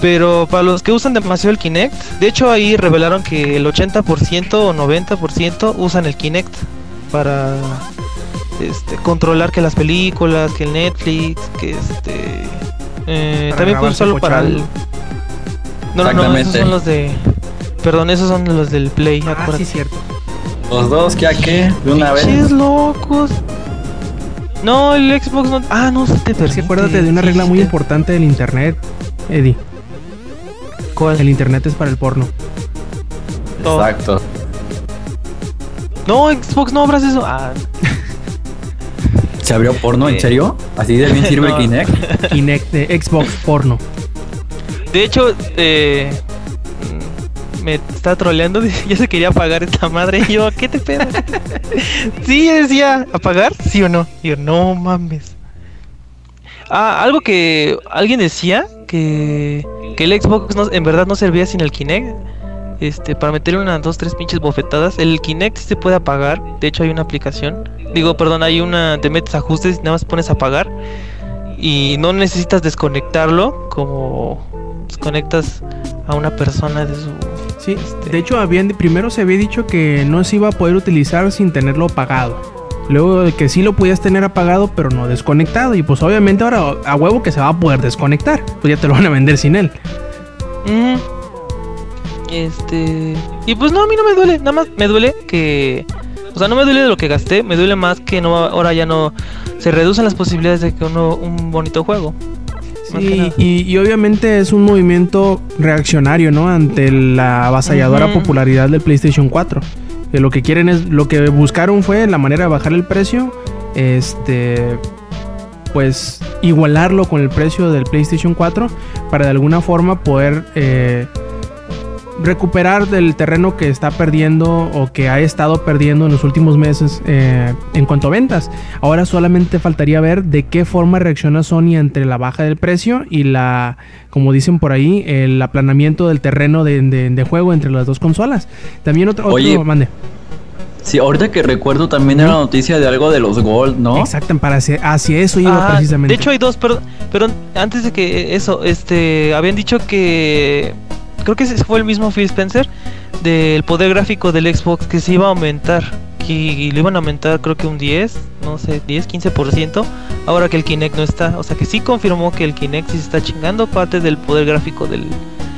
Pero para los que usan demasiado el Kinect, de hecho ahí revelaron que el 80% o 90% usan el Kinect para este, controlar que las películas, que el Netflix, que este... eh, también grabarse usarlo para el... No, no, no, esos son los de... Perdón, esos son los del Play, Ah, acuérdate. sí, cierto. Los dos, que a qué? De una vez. Locos. No, el Xbox no... Ah, no, sí te permite. acuérdate de una regla muy te- importante del internet, Eddie. El internet es para el porno. todo. Exacto. No, Xbox, no abras eso. Ah, ¿Se abrió porno? ¿En Eh, serio? ¿Así de bien sirve no. Kinect? Kinect de Xbox porno. De hecho, eh, me está troleando. Ya se quería apagar esta madre. Y yo, ¿qué te pedo? sí, decía, ¿apagar? ¿Sí o no? Y yo, no mames. Ah, algo que alguien decía que, que el Xbox no- en verdad no servía sin el Kinect. Este, para meterle unas dos, tres pinches bofetadas. El Kinect se puede apagar. De hecho, hay una aplicación. Digo, perdón, hay una. Te metes ajustes y nada más pones apagar. Y no necesitas desconectarlo como desconectas a una persona de su. Sí, Este- de hecho habían primero se había dicho que no se iba a poder utilizar sin tenerlo apagado. Luego de que sí lo podías tener apagado, pero no desconectado. Y pues obviamente ahora a huevo que se va a poder desconectar. Pues ya te lo van a vender sin él. Este. Y pues no, a mí no me duele. Nada más me duele que. O sea, no me duele de lo que gasté. Me duele más que no ahora ya no. Se reducen las posibilidades de que uno. Un bonito juego. Sí, y, y obviamente es un movimiento reaccionario, ¿no? Ante la avasalladora popularidad del PlayStation 4. Que lo que quieren es, lo que buscaron fue la manera de bajar el precio, este, pues igualarlo con el precio del PlayStation 4 para de alguna forma poder eh, recuperar del terreno que está perdiendo o que ha estado perdiendo en los últimos meses eh, en cuanto a ventas. Ahora solamente faltaría ver de qué forma reacciona Sony entre la baja del precio y la, como dicen por ahí, el aplanamiento del terreno de, de- de juego entre las dos consolas. También otro, Oye. otro mande. Sí, ahorita que recuerdo también era noticia de algo de los Gold, ¿no? Exacto, para hacia, hacia eso iba Ah, precisamente. De hecho hay dos, pero, pero antes de que eso, este, habían dicho que creo que ese fue el mismo Phil Spencer del poder gráfico del Xbox que se iba a aumentar, que lo iban a aumentar creo que un 10, no sé, 10, 15%, ahora que el Kinect no está, o sea que sí confirmó que el Kinect sí se está chingando parte del poder gráfico del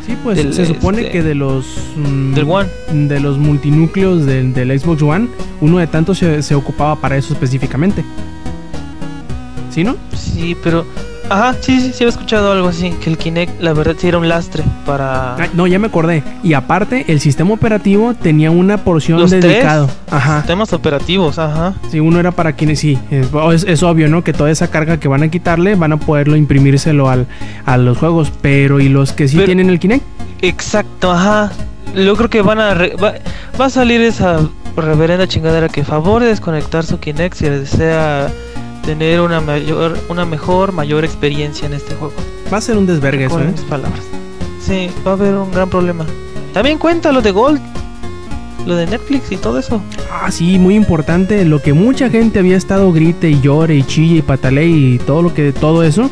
sí, pues del, se supone este, que de los mm, del One. de los multinúcleos del, del Xbox One, uno de tantos se, se ocupaba para eso específicamente. ¿Sí, no? Sí, pero ajá, sí, sí, sí había escuchado algo así, que el Kinect la verdad sí era un lastre para no, ya me acordé. Y aparte, el sistema operativo tenía una porción Los tres. dedicado. Ajá. temas operativos, ajá. Sí, uno era para quienes sí. Es, es- es obvio, ¿no? Que toda esa carga que van a quitarle van a poderlo imprimírselo al, a los juegos. Pero, ¿y los que sí Pero- tienen el Kinect? Exacto, ajá. Yo creo que van a re- va, va a salir esa reverenda chingadera que favore desconectar su Kinect si desea tener una mayor, una mejor, mayor experiencia en este juego. Va a ser un desvergue eso, ¿eh? palabras. Sí, va a haber un gran problema. También cuenta lo de Gold, lo de Netflix y todo eso. Ah, sí, muy importante. Lo que mucha gente había estado grite y llore y chille y patale y todo lo que todo eso,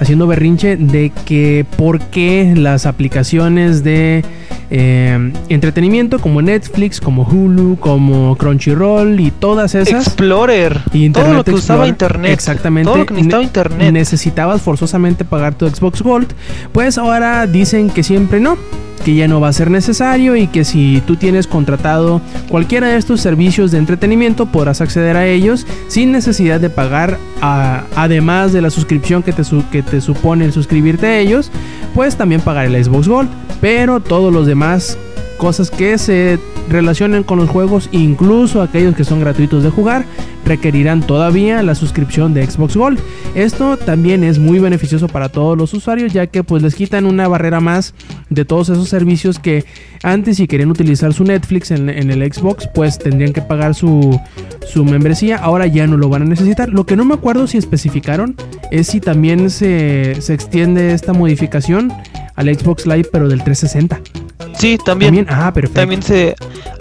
haciendo berrinche de que por qué las aplicaciones de eh, entretenimiento como Netflix, como Hulu, como Crunchyroll y todas esas. Explorer. y todo lo Internet que usaba Explorer, internet. Exactamente. Todo lo que necesitaba Ne- internet. necesitabas forzosamente pagar tu Xbox Gold, pues ahora dicen que siempre no, que ya no va a ser necesario y que si tú tienes contratado cualquiera de estos servicios de entretenimiento podrás acceder a ellos sin necesidad de pagar a- además de la suscripción que te, que te supone el suscribirte a ellos, pues también pagar el Xbox Gold, pero todos los demás cosas que se relacionen con los juegos, incluso aquellos que son gratuitos de jugar, requerirán todavía la suscripción de Xbox Gold. Esto también es muy beneficioso para todos los usuarios ya que pues les quitan una barrera más de todos esos servicios que antes si querían utilizar su Netflix en, el Xbox pues tendrían que pagar su, su membresía, ahora ya no lo van a necesitar. Lo que no me acuerdo si especificaron es si también se, se extiende esta modificación al Xbox Live pero del 360. Sí, también. También, ah, perfecto. También se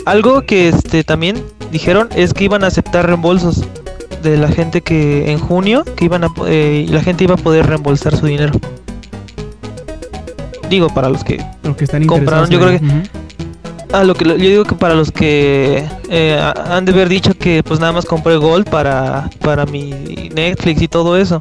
algo que este también dijeron es que iban a aceptar reembolsos de la gente que en junio que iban a eh, la gente iba a poder reembolsar su dinero. Digo para los que Los que están compraron, yo creo Ujú. Ah, lo que yo digo que para los que eh, han de haber dicho que pues nada más compré Gold para, para mi Netflix y todo eso.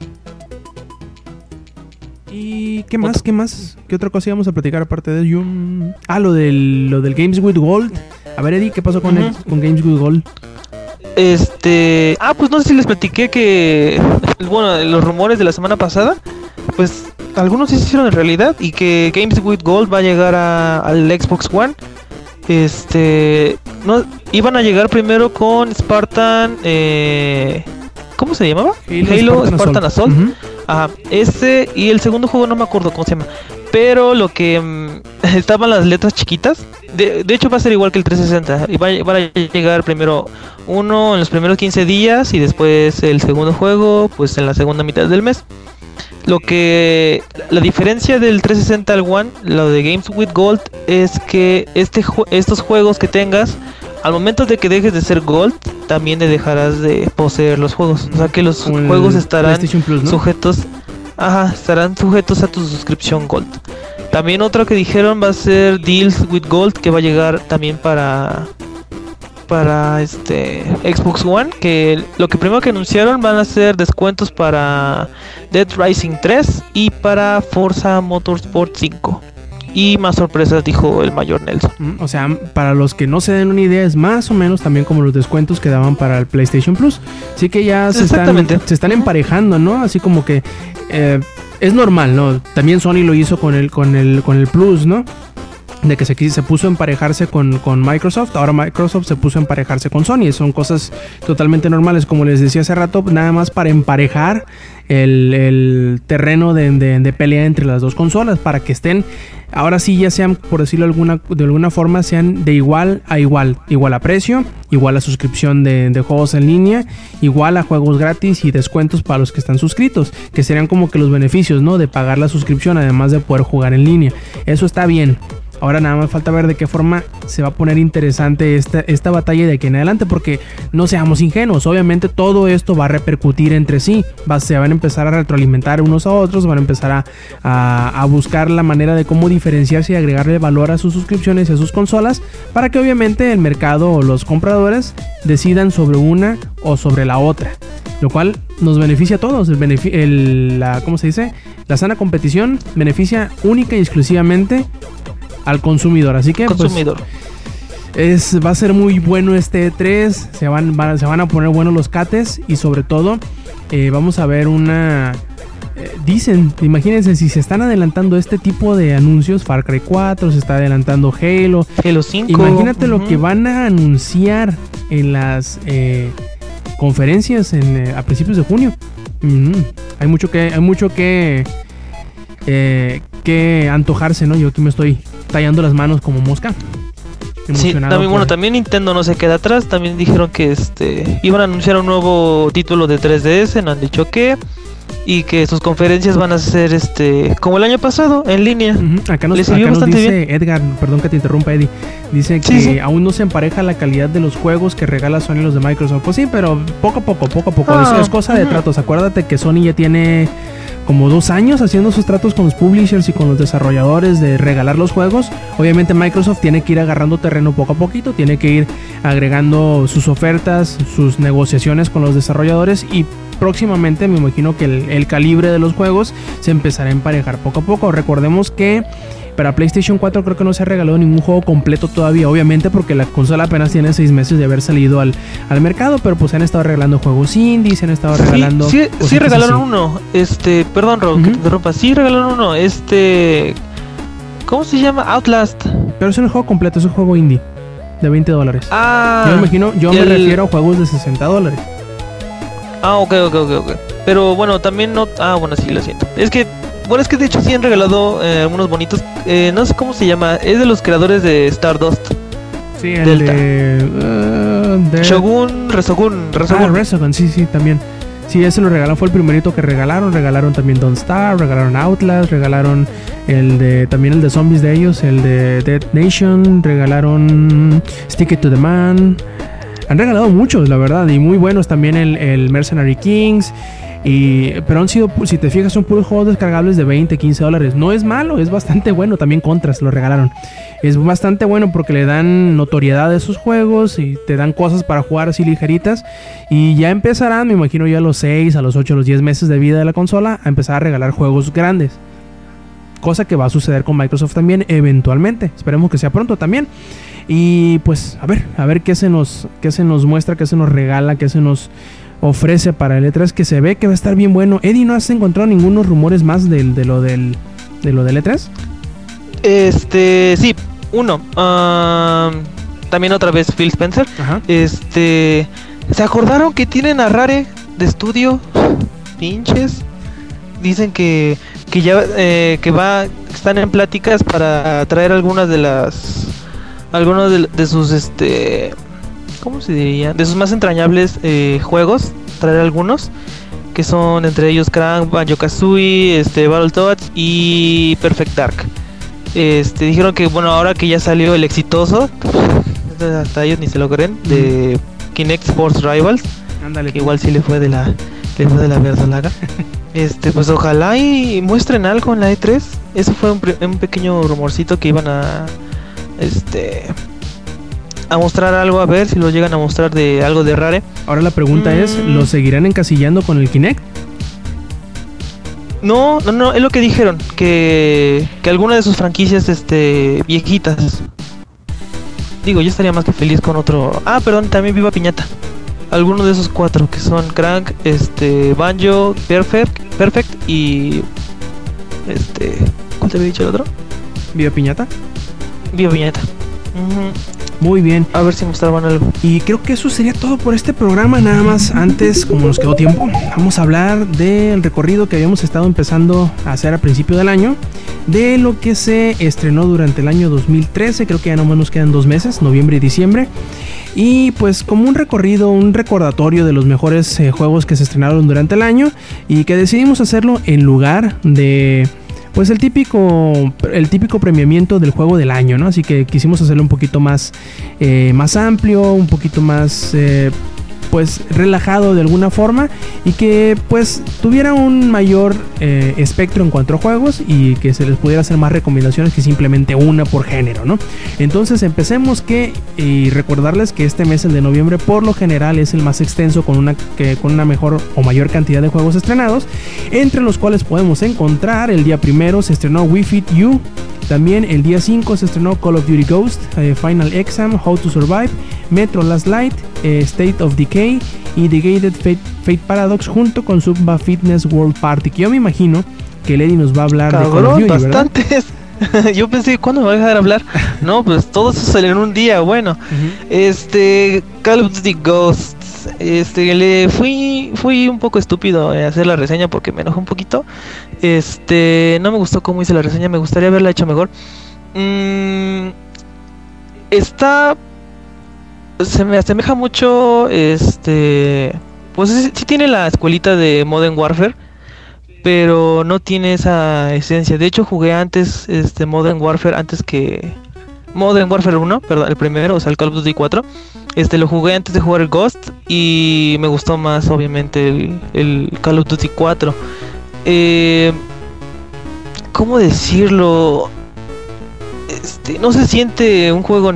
¿Y qué más? ¿Qué más? ¿Qué otra cosa íbamos a platicar aparte de Yum? Ah, lo del, lo del Games with Gold. A ver, Eddie, ¿qué pasó con, Ujú. el- con Games with Gold? Este, ah, pues no sé si les platiqué que, bueno, los rumores de la semana pasada, pues algunos sí se hicieron en realidad y que Games with Gold va a llegar a- al Xbox One. Este, no, iban a llegar primero con Spartan, eh, ¿cómo se llamaba? Halo, Spartan, Assault. Ujú. Ajá, ese y el segundo juego no me acuerdo cómo se llama. Pero lo que mm, estaban las letras chiquitas. De, de hecho va a ser igual que el 360. Y va, a- van a llegar primero uno en los primeros 15 días y después el segundo juego pues en la segunda mitad del mes. Lo que la diferencia del 360 al One, lo de Games with Gold es que este estos juegos que tengas al momento de que dejes de ser Gold, también te dejarás de poseer los juegos. O sea que los Como juegos estarán PlayStation Plus, ¿no? sujetos ajá estarán sujetos a tu suscripción gold también otro que dijeron va a ser deals with gold que va a llegar también para para este Xbox One que lo que primero que anunciaron van a ser descuentos para Dead Rising 3 y para Forza Motorsport 5 y más sorpresas dijo el mayor Nelson Mm, O sea, para los que no se den una idea, es más o menos también como los descuentos que daban para el PlayStation Plus. Así que ya se están, se están emparejando, ¿no? Así como que eh, es normal, ¿no? También Sony lo hizo con el, con el, con el Plus, ¿no? De que se, puso a emparejarse con, Microsoft, ahora Microsoft se puso a emparejarse con Sony. Son cosas totalmente normales, como les decía hace rato, nada más para emparejar el, terreno de pelea entre las dos consolas, para que estén, ahora sí ya sean, por decirlo alguna, de alguna forma, sean de igual a igual, igual a precio, igual a suscripción de, de juegos en línea, igual a juegos gratis y descuentos para los que están suscritos, que serían como que los beneficios, ¿no? De pagar la suscripción, además de poder jugar en línea. Eso está bien. Ahora nada más falta ver de qué forma se va a poner interesante esta, esta batalla de aquí en adelante, porque no seamos ingenuos, obviamente todo esto va a repercutir entre sí, va, se van a empezar a retroalimentar unos a otros, van a empezar a, a- buscar la manera de cómo diferenciarse y agregarle valor a sus suscripciones y a sus consolas, para que obviamente el mercado o los compradores decidan sobre una o sobre la otra. Lo cual nos beneficia a todos. El el- la, ¿Cómo se dice? La sana competición beneficia única y exclusivamente al consumidor. Así que pues, consumidor es, va a ser muy bueno este E3. Se van, van- se van a poner buenos los cates. Y sobre todo, eh, vamos a ver una. eh, dicen, imagínense si se están adelantando este tipo de anuncios, Far Cry 4, se está adelantando Halo, Halo 5 Imagínate lo que van a anunciar en las eh, conferencias en, eh, a principios de junio. Hay mucho que, hay mucho que, que antojarse, ¿no? Yo aquí me estoy tallando las manos como mosca. Sí, también, bueno, también Nintendo no se queda atrás. También dijeron que este iban a anunciar un nuevo título de 3DS, no han dicho qué. Y que sus conferencias van a ser este como el año pasado, en línea. Ujú, Acá nos, acá nos dice Edgar, perdón que te interrumpa Eddie, dice que Sí, sí. aún no se empareja la calidad de los juegos que regala Sony los de Microsoft. Pues sí, pero poco a poco, poco a poco. Ah, es, es cosa de tratos. Acuérdate que Sony ya tiene como dos años haciendo sus tratos con los publishers y con los desarrolladores de regalar los juegos. Obviamente Microsoft tiene que ir agarrando terreno poco a poquito, tiene que ir agregando sus ofertas, sus negociaciones con los desarrolladores y próximamente me imagino que el, el calibre de los juegos se empezará a emparejar poco a poco. Recordemos que para PlayStation 4 creo que no se ha regalado ningún juego completo todavía, obviamente porque la consola apenas tiene 6 meses de haber salido al, al mercado, pero pues se han estado regalando juegos indie, se han estado regalando... Sí, sí, regalaron así. uno. Este, perdón, Rob, que Ujú. te interrumpa. Sí regalaron uno. Este, ¿cómo se llama? Outlast. Pero es un juego completo, es un juego indie de 20 dólares. Ah, yo me imagino, yo me refiero a juegos de 60 dólares. Ah, ok, ok, ok, ok. Pero bueno, también no. Ah, bueno, sí, lo siento. Es que, bueno, es que de hecho sí han regalado eh, algunos bonitos. eh, no sé cómo se llama. Es de los creadores de Stardust. Sí, el Delta. de... uh, de- Shogun, Resogun, Ah, Resogun. Resogun, sí, sí, también. Sí, ese lo regalaron, fue el primerito que regalaron. Regalaron también Don't Star, regalaron Outlast, regalaron el de también el de zombies de ellos, el de Dead Nation, regalaron Stick It to the Man. Han regalado muchos, la verdad, y muy buenos también el, el Mercenary Kings. Y, pero han sido, si te fijas, son puros juegos descargables de 20, 15 dólares. No es malo, es bastante bueno. También Contras lo regalaron. Es bastante bueno porque le dan notoriedad a esos juegos y te dan cosas para jugar así ligeritas. Y ya empezarán, me imagino ya a los 6, a los 8, a los 10 meses de vida de la consola, a empezar a regalar juegos grandes. Cosa que va a suceder con Microsoft también eventualmente. Esperemos que sea pronto también. Y pues a ver, a ver qué se nos, qué se nos muestra, qué se nos regala, qué se nos ofrece para el E3 que se ve que va a estar bien bueno. Eddie, ¿no has encontrado ningunos rumores más del, de lo del de lo del E3? Este, sí, uno. ah, también otra vez Phil Spencer. Ajá. Este, ¿se acordaron que tienen a Rare de estudio? Pinches. Dicen que que ya eh, que va están en pláticas para traer algunas de las algunos de, de sus este ¿cómo se diría? De sus más entrañables eh, juegos, traer algunos que son entre ellos Crank, Banjo-Kazooie, este Battletoads y Perfect Dark. Este dijeron que bueno, ahora que ya salió el exitoso, hasta ellos ni se lo creen, de Kinect Sports Rivals, Ándale. que igual sí le fue de la le fue de la verdolaga. Este, pues ojalá y muestren algo en la E3. Eso fue un, un pequeño rumorcito que iban a este a mostrar algo a ver si lo llegan a mostrar de algo de rare. Ahora la pregunta es, Mm. ¿lo seguirán encasillando con el Kinect? No, no, no, es lo que dijeron, que que alguna de sus franquicias este viejitas. Digo, yo estaría más que feliz con otro. Ah, perdón, también Viva Piñata. Algunos de esos cuatro que son Crank, este Banjo, Perfect, Perfect y este ¿cuál te había dicho el otro? ¿Viva Piñata? Viva Piñata. Ujú. Muy bien. A ver si mostraban algo. Y creo que eso sería todo por este programa. Nada más antes, como nos quedó tiempo, vamos a hablar del recorrido que habíamos estado empezando a hacer a principio del año. De lo que se estrenó durante el año 2013. Creo que ya nomás nos quedan dos meses, noviembre y diciembre. Y pues como un recorrido, un recordatorio de los mejores eh, juegos que se estrenaron durante el año. Y que decidimos hacerlo en lugar de... Pues el típico, el típico premiamiento del juego del año, ¿no? Así que quisimos hacerlo un poquito más, eh, más amplio, un poquito más, eh, pues relajado de alguna forma y que pues tuviera un mayor eh, espectro en cuanto a juegos y que se les pudiera hacer más recomendaciones que simplemente una por género, ¿no? Entonces empecemos que y recordarles que este mes el de noviembre por lo general es el más extenso con una que con una mejor o mayor cantidad de juegos estrenados, entre los cuales podemos encontrar el día primero se estrenó We Fit You, también el día 5 se estrenó Call of Duty Ghost, eh, Final Exam, How to Survive, Metro Last Light, eh, State of Decay y The Gated Fate, Fate Paradox junto con Zumba Fitness World Party, que yo me imagino que Lady nos va a hablar de Call of Duty, ¿verdad? bastantes. Yo pensé, ¿cuándo me va a dejar hablar? No, pues todo eso salió en un día, bueno. Este, Call of Duty Ghosts. Este, le fui, fui un poco estúpido en hacer la reseña porque me enojó un poquito. Este, no me gustó cómo hice la reseña, me gustaría haberla hecho mejor. Mm, está, se me asemeja mucho, este, pues sí, sí tiene la escuelita de Modern Warfare, pero no tiene esa esencia. De hecho, jugué antes, este, Modern Warfare antes que Modern Warfare 1, perdón, el primero, o sea, el Call of Duty 4. Este lo jugué antes de jugar el Ghost y me gustó más, obviamente, el, Call of Duty 4. Eh, ¿Cómo decirlo? Este, no se siente un juego,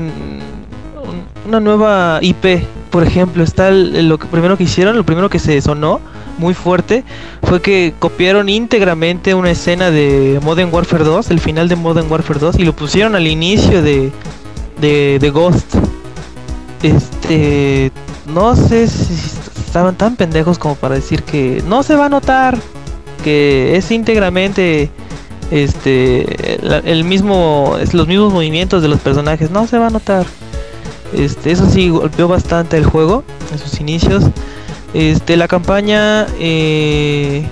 una nueva IP. Por ejemplo, está lo que primero que hicieron, lo primero que se sonó muy fuerte fue que copiaron íntegramente una escena de Modern Warfare 2, el final de Modern Warfare 2, y lo pusieron al inicio de, de, Ghost. Este, no sé si estaban tan pendejos como para decir que no se va a notar que es íntegramente este el mismo los mismos movimientos de los personajes, no se va a notar. Este, eso sí golpeó bastante el juego en sus inicios. Este, la campaña eh,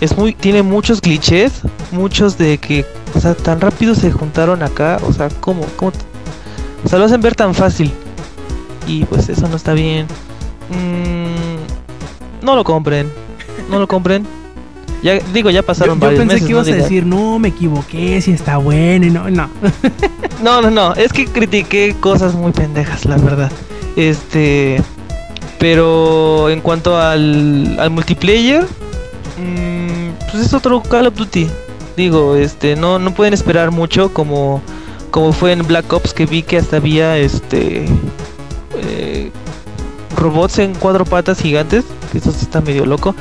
es muy, tiene muchos glitches, muchos de que, o sea, tan rápido se juntaron acá, o sea, ¿cómo? ¿Cómo? O sea, lo hacen ver tan fácil. Y pues eso no está bien. Mm, no lo compren, no lo compren. Ya digo, ya Yo, pasaron yo varios pensé meses, que ¿no? ibas a Diga- decir, no, me equivoqué, si está bueno y no, no. No, no, no, es que critiqué cosas muy pendejas, la verdad. Este, pero en cuanto al, al multiplayer, mm, pues es otro Call of Duty. Digo, este, no, no pueden esperar mucho como, como fue en Black Ops que vi que hasta había este eh, robots en cuatro patas gigantes. Eso está medio loco.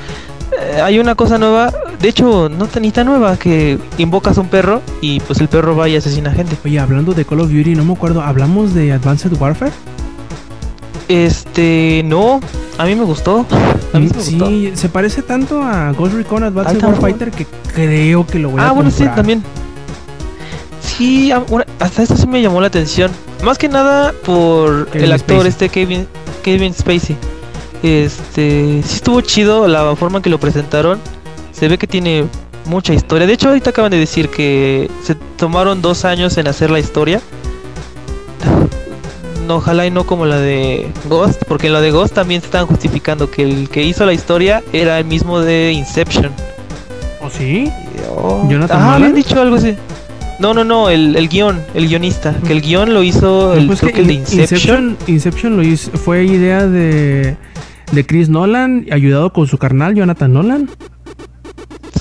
Eh, hay una cosa nueva, de hecho, no tan ni tan nueva, que invocas a un perro y pues el perro va y asesina gente. Oye, hablando de Call of Duty, no me acuerdo, ¿hablamos de Advanced Warfare? Este, no, a mí me gustó. A mí me sí, gustó. se parece tanto a Ghost Recon Advanced Warfighter que creo que lo voy a Ah, bueno, sí, también. Sí, hasta esto sí me llamó la atención. Más que nada por Kevin el actor Spacey. este Kevin, Kevin Spacey. Este, sí estuvo chido la forma en que lo presentaron. Se ve que tiene mucha historia. De hecho, ahorita acaban de decir que se tomaron dos años en hacer la historia. No, ojalá y no como la de Ghost, porque en la de Ghost también se estaban justificando que el que hizo la historia era el mismo de Inception. ¿Oh, sí? Oh, ¿Jonathan ah, habían dicho algo así. No, no, no, el, el guion, el guionista. Que el guion lo hizo el, Pues creo que el de In- Inception. Inception lo hizo, fue idea de, de Chris Nolan, ayudado con su carnal Jonathan Nolan.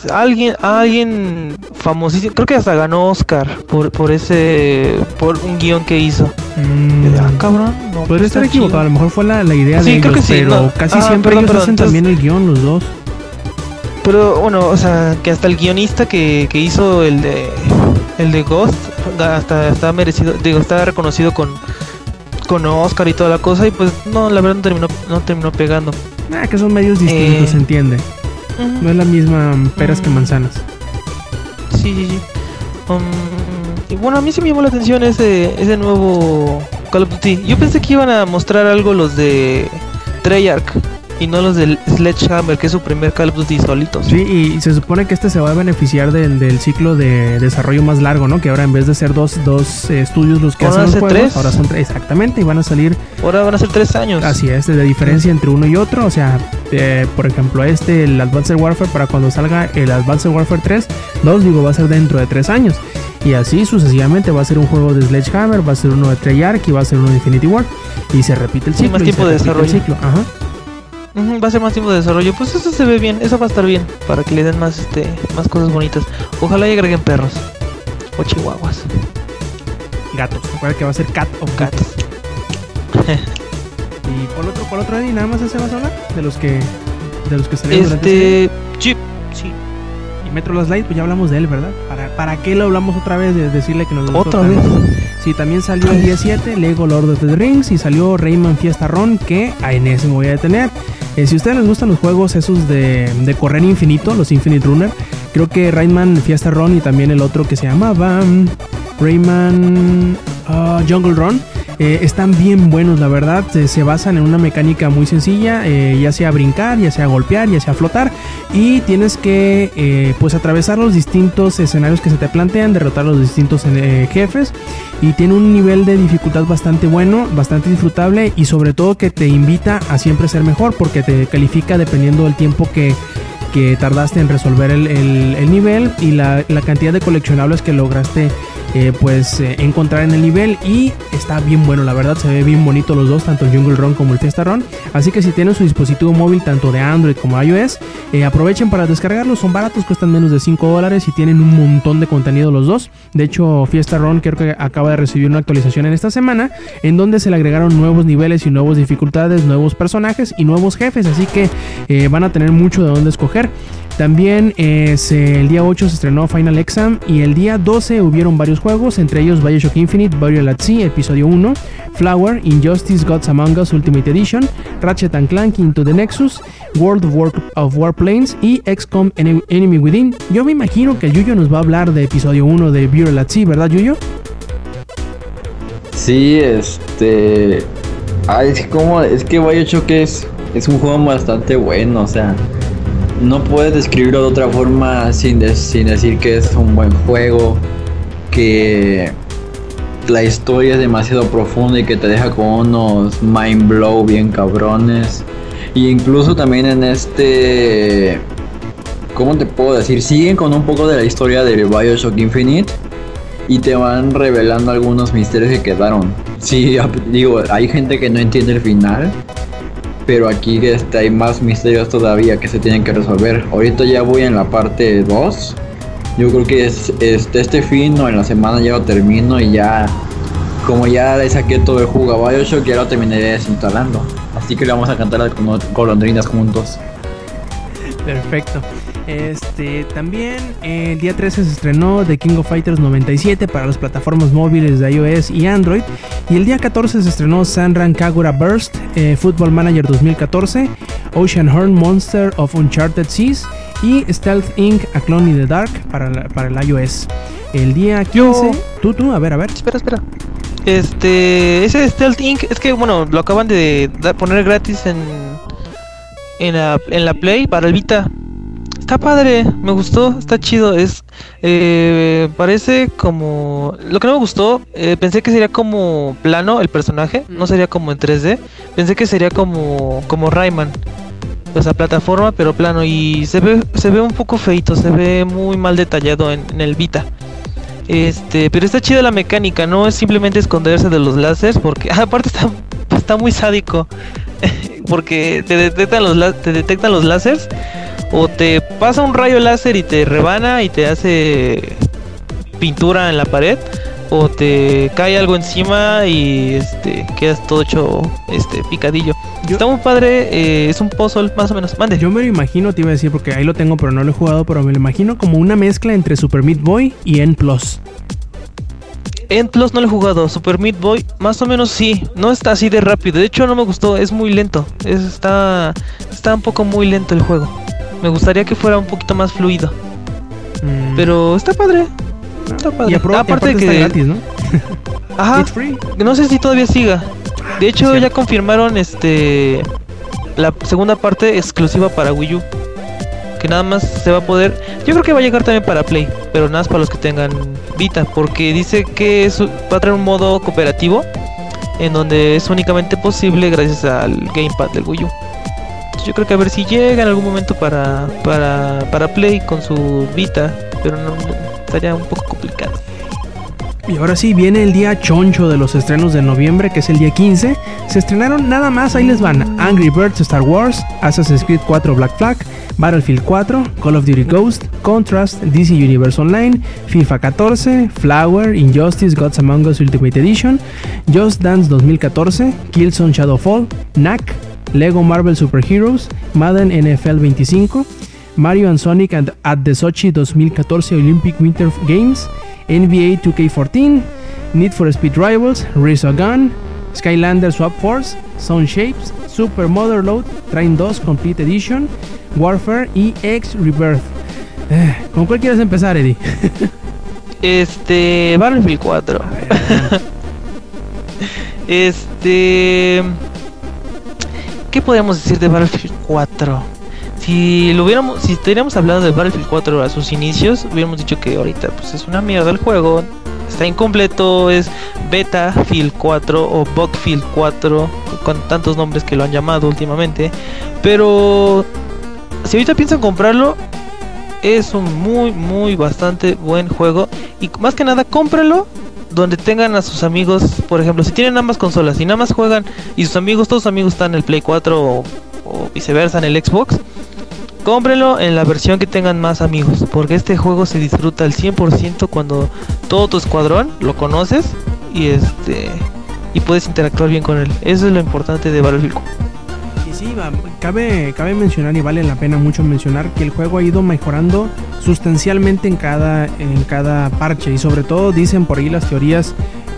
Alguien, alguien famosísimo, creo que hasta ganó Oscar por, por ese, por un guion que hizo. Mm, Ah, cabrón. no, Podría pues estar equivocado, a lo mejor fue la, la idea Sí, de creo ellos, que sí, pero no. casi Ah, siempre perdón, ellos perdón, hacen entonces- también el guion los dos. Pero bueno, o sea, que hasta el guionista que, que hizo el de el de Ghost hasta está merecido, digo, está reconocido con con Oscar y toda la cosa y pues no, la verdad no terminó no terminó pegando. Ah, que son medios distintos, Eh, se entiende. No es la misma peras que manzanas. Sí, sí, sí. Um, y bueno, a mí sí me llamó la atención ese, ese nuevo Call of Duty. Yo pensé que iban a mostrar algo los de Treyarch y no los del Sledgehammer, que es su primer Call of Duty solitos. Sí, y se supone que este se va a beneficiar del, del ciclo de desarrollo más largo, ¿no? Que ahora en vez de ser dos, dos eh, estudios los que Ahora hacen los juegos, tres. ahora son tres, exactamente, y van a salir Ahora van a ser tres años. Así es, de diferencia entre uno y otro. O sea, eh, por ejemplo, este, el Advanced Warfare, para cuando salga el Advanced Warfare 3, 2, digo, va a ser dentro de tres años. Y así sucesivamente va a ser un juego de Sledgehammer, va a ser uno de Treyarch y va a ser uno de Infinity War. Y se repite el Sí, ciclo. más y tiempo de repite el desarrollo. ciclo. Ajá. Va a ser más tiempo de desarrollo. Pues eso se ve bien, eso va a estar bien para que le den más este más cosas bonitas. Ojalá y agreguen perros o chihuahuas, Gatos. Recuerda que va a ser Cat of Cat. ¿Y cuál otro, cuál otro, Eddie? ¿Nada más ese vas a hablar? De los que, de los que salieron durante ese Este, sí, sí. Y Metro Last Light, pues ya hablamos de él, ¿verdad? ¿Para, ¿Para qué lo hablamos otra vez? De decirle que nos gustó Otra vez. Sí, también salió el día 7 Lego Lord of the Rings y salió Rayman Fiesta Run, que en ese me voy a detener. Eh, si a ustedes les gustan los juegos esos de, de correr infinito, los Infinite Runner, creo que Rayman Fiesta Run y también el otro que se llamaba Rayman ah, Jungle Run. eh, están bien buenos, la verdad. Se, se basan en una mecánica muy sencilla, eh, ya sea brincar, ya sea golpear, ya sea flotar. Y tienes que eh, pues atravesar los distintos escenarios que se te plantean, derrotar los distintos eh, jefes. Y tiene un nivel de dificultad bastante bueno, bastante disfrutable y sobre todo que te invita a siempre ser mejor porque te califica dependiendo del tiempo que, que tardaste en resolver el, el- el nivel y la, la cantidad de coleccionables que lograste eh, pues eh, encontrar en el nivel y está bien bueno la verdad se ve bien bonito los dos tanto el Jungle Run como el Fiesta Run. Así que si tienen su dispositivo móvil tanto de Android como iOS eh, aprovechen para descargarlos son baratos cuestan menos de 5 dólares y tienen un montón de contenido los dos. De hecho Fiesta Run creo que acaba de recibir una actualización en esta semana en donde se le agregaron nuevos niveles y nuevas dificultades nuevos personajes y nuevos jefes así que van a tener mucho de dónde escoger también eh, se- el día 8 se estrenó Final Exam y el día 12 hubieron varios juegos, entre ellos Bioshock Infinite, Burial at Sea, episodio 1, Flower, Injustice, Gods Among Us Ultimate Edition, Ratchet and Clank Into the Nexus, World of, War of Warplanes y XCOM Ene- Enemy Within. Yo me imagino que Yuyo nos va a hablar de episodio 1 de Burial at Sea, ¿verdad Yuyo? Sí, este. Ay, es como. Es que Bioshock es, es un juego bastante bueno, o sea. No puedes describirlo de otra forma sin, de- sin decir que es un buen juego. Que la historia es demasiado profunda y que te deja con unos mind blow bien cabrones. Y incluso también en este. ¿Cómo te puedo decir? Siguen con un poco de la historia de Bioshock Infinite y te van revelando algunos misterios que quedaron. Sí, digo, hay gente que no entiende el final, pero aquí este, hay más misterios todavía que se tienen que resolver. Ahorita ya voy en la parte 2. Yo creo que es, este, este fin o en la semana ya lo termino y ya, como ya le saqué todo el jugo a Bioshock, ya lo terminaré desinstalando. Así que le vamos a cantar las golondrinas juntos. Perfecto. Este, también eh, el día 13 se estrenó The King of Fighters 97 para las plataformas móviles de iOS y Android. Y el día 14 se estrenó Sanran Kagura Burst, eh, Football Manager 2014, Ocean Horn Monster of Uncharted Seas y Stealth Inc. A Clone in the Dark para, la- para el iOS. El día 15, Yo- tú, tú, a ver, a ver. Espera, espera. Este, ese Stealth Inc. es que bueno, lo acaban de dar- poner gratis en en la, en la Play para el Vita. Está padre, me gustó, está chido. Es eh, parece como lo que no me gustó. eh, pensé que sería como plano el personaje, no sería como en 3D. Pensé que sería como como Rayman, o sea plataforma pero plano y se ve se ve un poco feito, se ve muy mal detallado en, en el Vita. Este, pero está chida la mecánica, no es simplemente esconderse de los láseres, porque aparte está, está muy sádico. porque te detectan los te detectan los láseres o te pasa un rayo láser y te rebana y te hace pintura en la pared o te cae algo encima y este quedas todo hecho este picadillo. Yo- Está muy padre, eh, es un puzzle más o menos. Mande. Yo me lo imagino, te iba a decir porque ahí lo tengo, pero no lo he jugado, pero me lo imagino como una mezcla entre Super Meat Boy y N Plus. En Plus no lo he jugado, Super Meat Boy más o menos sí, no está así de rápido, de hecho no me gustó, es muy lento, es, está, está un poco muy lento el juego. Me gustaría que fuera un poquito más fluido, Mm, pero está padre. Está padre. y y Aparte aparte de está que gratis, ¿no? ajá, It's free. no sé si todavía siga. De hecho ya confirmaron este la segunda parte exclusiva para Wii U. Que nada más se va a poder. Yo creo que va a llegar también para Play, pero nada más para los que tengan Vita, porque dice que es- va a traer un modo cooperativo en donde es únicamente posible gracias al gamepad del Wii U. Yo creo que a ver si llega en algún momento para para, para Play con su Vita, pero no- estaría un poco complicado. Y ahora sí, viene el día choncho de los estrenos de noviembre, que es el día 15. Se estrenaron nada más, ahí les van. Angry Birds Star Wars, Assassin's Creed 4 Black Flag, Battlefield 4, Call of Duty Ghost, Contrast, DC Universe Online, FIFA 14, Flower, Injustice Gods Among Us Ultimate Edition, Just Dance 2014, Killzone Shadowfall, Knack, Lego Marvel Super Heroes, Madden NFL 25, Mario and Sonic and at the Sochi 2014 Olympic Winter Games, NBA 2K14, Need for Speed Rivals, Race a Gun, Skylander Swap Force, Sound Shapes, Super Motherload, Train 2 Complete Edition, Warfare y X Rebirth. Eh, ¿Con cuál quieres empezar, Eddie? Este. Battlefield 4. este. ¿Qué podríamos decir de Battlefield 4? Si lo hubiéramos, si estaríamos hablando de Battlefield 4 a sus inicios, hubiéramos dicho que ahorita pues es una mierda el juego, está incompleto, es Betafield 4 o Bugfield 4, con tantos nombres que lo han llamado últimamente. Pero si ahorita piensan comprarlo, es un muy, muy bastante buen juego. Y más que nada, cómpralo donde tengan a sus amigos. Por ejemplo, si tienen ambas consolas y nada más juegan y sus amigos, todos sus amigos están en el Play 4 o, o viceversa en el Xbox. Cómprelo en la versión que tengan más amigos, porque este juego se disfruta al 100% cuando todo tu escuadrón lo conoces y este y puedes interactuar bien con él. Eso es lo importante de Battlefield. Sí, cabe, cabe mencionar y vale la pena mucho mencionar que el juego ha ido mejorando sustancialmente en cada, en cada parche y sobre todo dicen por ahí las teorías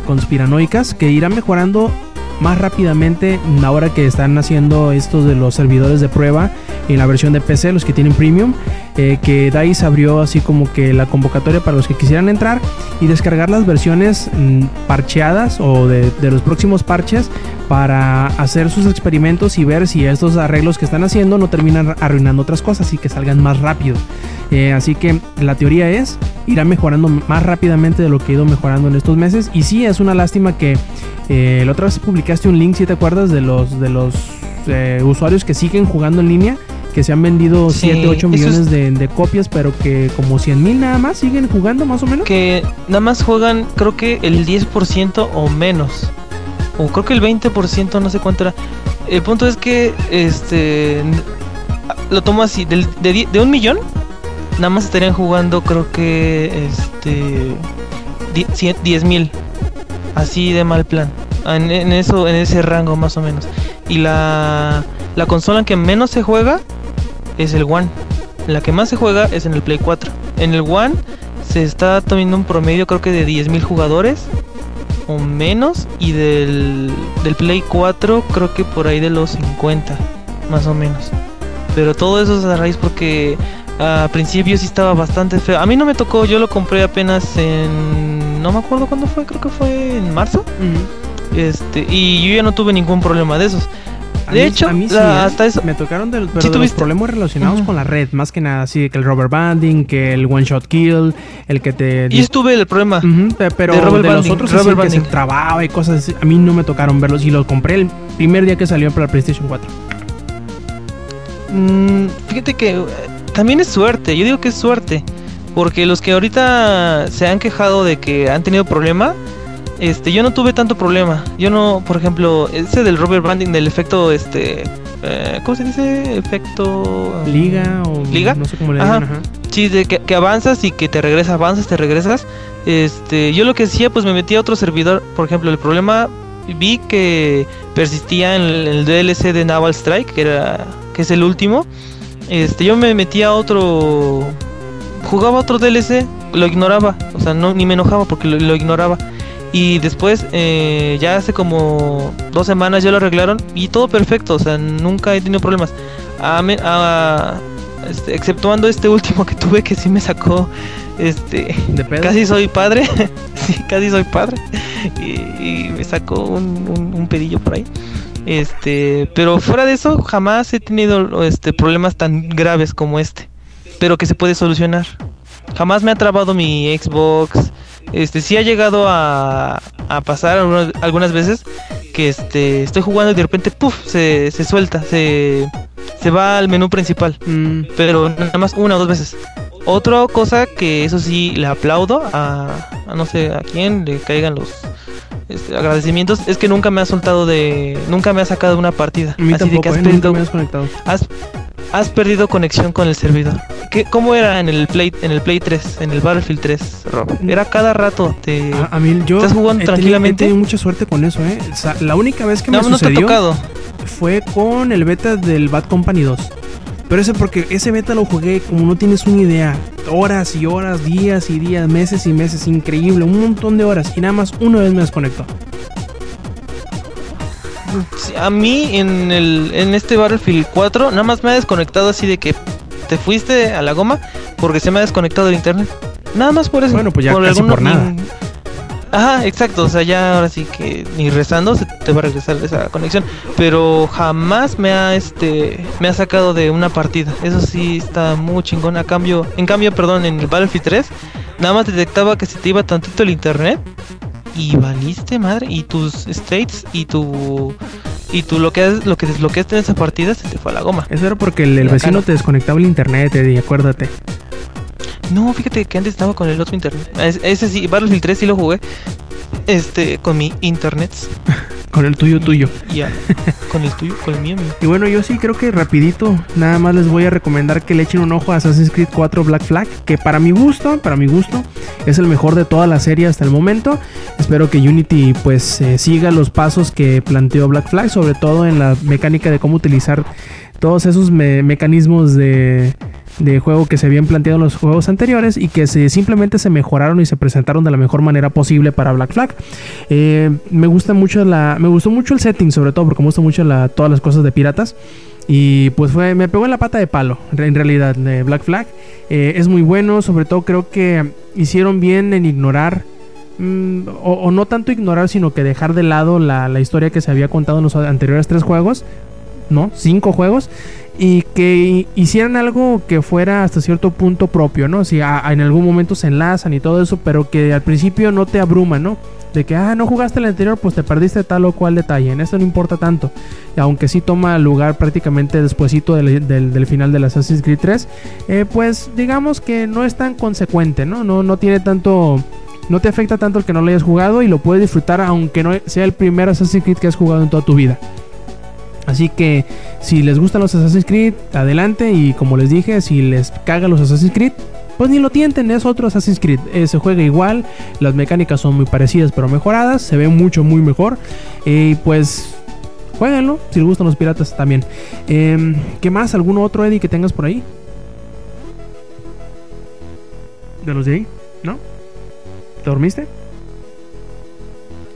conspiranoicas que irá mejorando más rápidamente ahora que están haciendo estos de los servidores de prueba en la versión de PC, los que tienen premium, eh, que DICE abrió así como que la convocatoria para los que quisieran entrar y descargar las versiones mm, parcheadas o de los próximos parches para hacer sus experimentos y ver si estos arreglos que están haciendo no terminan arruinando otras cosas y que salgan más rápido. Eh, así que la teoría es, irá mejorando más rápidamente de lo que ha ido mejorando en estos meses. Y sí, es una lástima que eh, la otra vez publicaste un link, si te acuerdas, de los, de los eh, usuarios que siguen jugando en línea, que se han vendido Sí, 7, 8 eso millones es- de, de copias, pero que como 100 mil nada más siguen jugando más o menos. que nada más juegan creo que el 10% o menos. O creo que el 20%, no sé cuánto era. El punto es que este lo tomo así, de, un millón, nada más estarían jugando creo que este die- cien- 10 mil. Así de mal plan. En, eso, en ese rango más o menos. Y la, la consola que menos se juega es el One. La que más se juega es en el Play 4. En el One se está teniendo un promedio creo que de 10.000 jugadores o menos. Y del, del Play 4 creo que por ahí de los 50 más o menos. Pero todo eso es a raíz porque a principio sí estaba bastante feo. A mí no me tocó, yo lo compré apenas en... No me acuerdo cuándo fue, creo que fue en marzo. Este, y yo ya no tuve ningún problema de esos. A De mí- hecho, a mí sí, la- ¿eh? hasta eso... Me tocaron del, pero Sí de los problemas relacionados con la red, más que nada, así que el rubber banding, que el one shot kill, el que te... Y estuve el problema. Pero de los otros rubber así que se trababa y cosas así, a mí no me tocaron verlos y los compré el primer día que salió para la PlayStation 4. Mm, fíjate que eh, también es suerte, yo digo que es suerte. Porque los que ahorita se han quejado de que han tenido problema, este, yo no tuve tanto problema. Yo no, por ejemplo, ese del rubber banding, del efecto, este, eh, ¿cómo se dice? Efecto... Liga o ¿Liga? no sé cómo le Ajá. digan, ajá. Sí, de que, que avanzas y que te regresas, avanzas, te regresas. Este, yo lo que hacía, pues me metía a otro servidor. Por ejemplo, el problema vi que persistía en el, el DLC de Naval Strike, que era, que es el último. Este, yo me metía a otro, jugaba otro DLC, lo ignoraba, o sea, no ni me enojaba porque lo, lo ignoraba. Y después, eh, ya hace como dos semanas ya lo arreglaron y todo perfecto, o sea, nunca he tenido problemas. A me- a- este, exceptuando este último que tuve que sí me sacó, este, De pedo. casi soy padre, sí, casi soy padre y, y me sacó un, un- un pedillo por ahí. Este, pero fuera de eso jamás he tenido este problemas tan graves como este, pero que se puede solucionar. Jamás me ha trabado mi Xbox. Este, sí ha llegado a, a pasar algunas, algunas veces que este estoy jugando y de repente puff se, se suelta, se, se va al menú principal Mm, pero nada más una o dos veces. Otra cosa que eso sí le aplaudo a, a no sé a quién le caigan los este, agradecimientos es que nunca me ha soltado de nunca me ha sacado de una partida. a mí Así de que has eh, perdido, has, has perdido conexión con el servidor. ¿Qué, ¿Cómo era en el Play en el Play 3, en el Battlefield 3, Rob? Era cada rato te A, a mí yo ¿Estás jugando he tranquilamente? He tenido mucha suerte con eso, ¿eh? O sea, la única vez que no, me no te ha sucedió tocado. fue con el beta del Bad Company 2. Pero ese porque ese beta lo jugué como no tienes una idea. Horas y horas, días y días, meses y meses. Increíble, un montón de horas. Y nada más una vez me desconectó. A mí en el en este Battlefield 4 nada más me ha desconectado así de que te fuiste a la goma porque se me ha desconectado el internet. Nada más por eso. Bueno, pues ya casi algún- por nada. Ajá, exacto, o sea, ya ahora sí que ni rezando se te va a regresar esa conexión, pero jamás me ha este me ha sacado de una partida. Eso sí está muy chingón. A cambio, en cambio, perdón, en el Battlefield 3 nada más detectaba que se te iba tantito el internet y valiste madre y tus states y tu y tú lo que lo que desbloqueaste en esa partida se te fue a la goma. Eso era porque el, vecino no. te desconectaba el internet, Eddie, acuérdate. No, fíjate que antes estaba con el otro internet. Es- Ese sí, Battlefield 3 sí lo jugué. Este, con mi internet. Con el tuyo, tuyo. Ya. con el tuyo, con el mío, mío. Y bueno, yo sí creo que rapidito, nada más les voy a recomendar que le echen un ojo a Assassin's Creed 4 Black Flag, que para mi gusto, para mi gusto, es el mejor de toda la serie hasta el momento. Espero que Unity pues eh, siga los pasos que planteó Black Flag, sobre todo en la mecánica de cómo utilizar todos esos me- mecanismos de, de juego que se habían planteado en los juegos anteriores y que se, simplemente se mejoraron y se presentaron de la mejor manera posible para Black Flag. Eh, me gusta mucho la, me gustó mucho el setting, sobre todo porque me gusta mucho todas las cosas de piratas. Y pues fue, me pegó en la pata de palo, en realidad, Black Flag. Eh, es muy bueno, sobre todo creo que hicieron bien en ignorar, mm, o, o no tanto ignorar, sino que dejar de lado la, la historia que se había contado en los anteriores tres juegos, ¿no? Cinco juegos. Y que hicieran algo que fuera hasta cierto punto propio, ¿no? Si a- en algún momento se enlazan y todo eso, pero que al principio no te abruma, ¿no? De que, ah, no jugaste el anterior, pues te perdiste tal o cual detalle. En esto no importa tanto. Aunque sí toma lugar prácticamente despuesito del, del- del final del Assassin's Creed 3. eh, pues digamos que no es tan consecuente, ¿no? No, no tiene tanto no te afecta tanto el que no lo hayas jugado y lo puedes disfrutar aunque no sea el primer Assassin's Creed que has jugado en toda tu vida. Así que si les gustan los Assassin's Creed, adelante. Y como les dije, si les cagan los Assassin's Creed, pues ni lo tienten, es otro Assassin's Creed. Eh, se juega igual, las mecánicas son muy parecidas pero mejoradas, se ve mucho, muy mejor. Y pues jueguenlo, si les gustan los piratas también. Em, ¿Qué más? ¿Alguno otro, Eddie, que tengas por ahí? ¿De los de ahí? ¿No? ¿Te dormiste?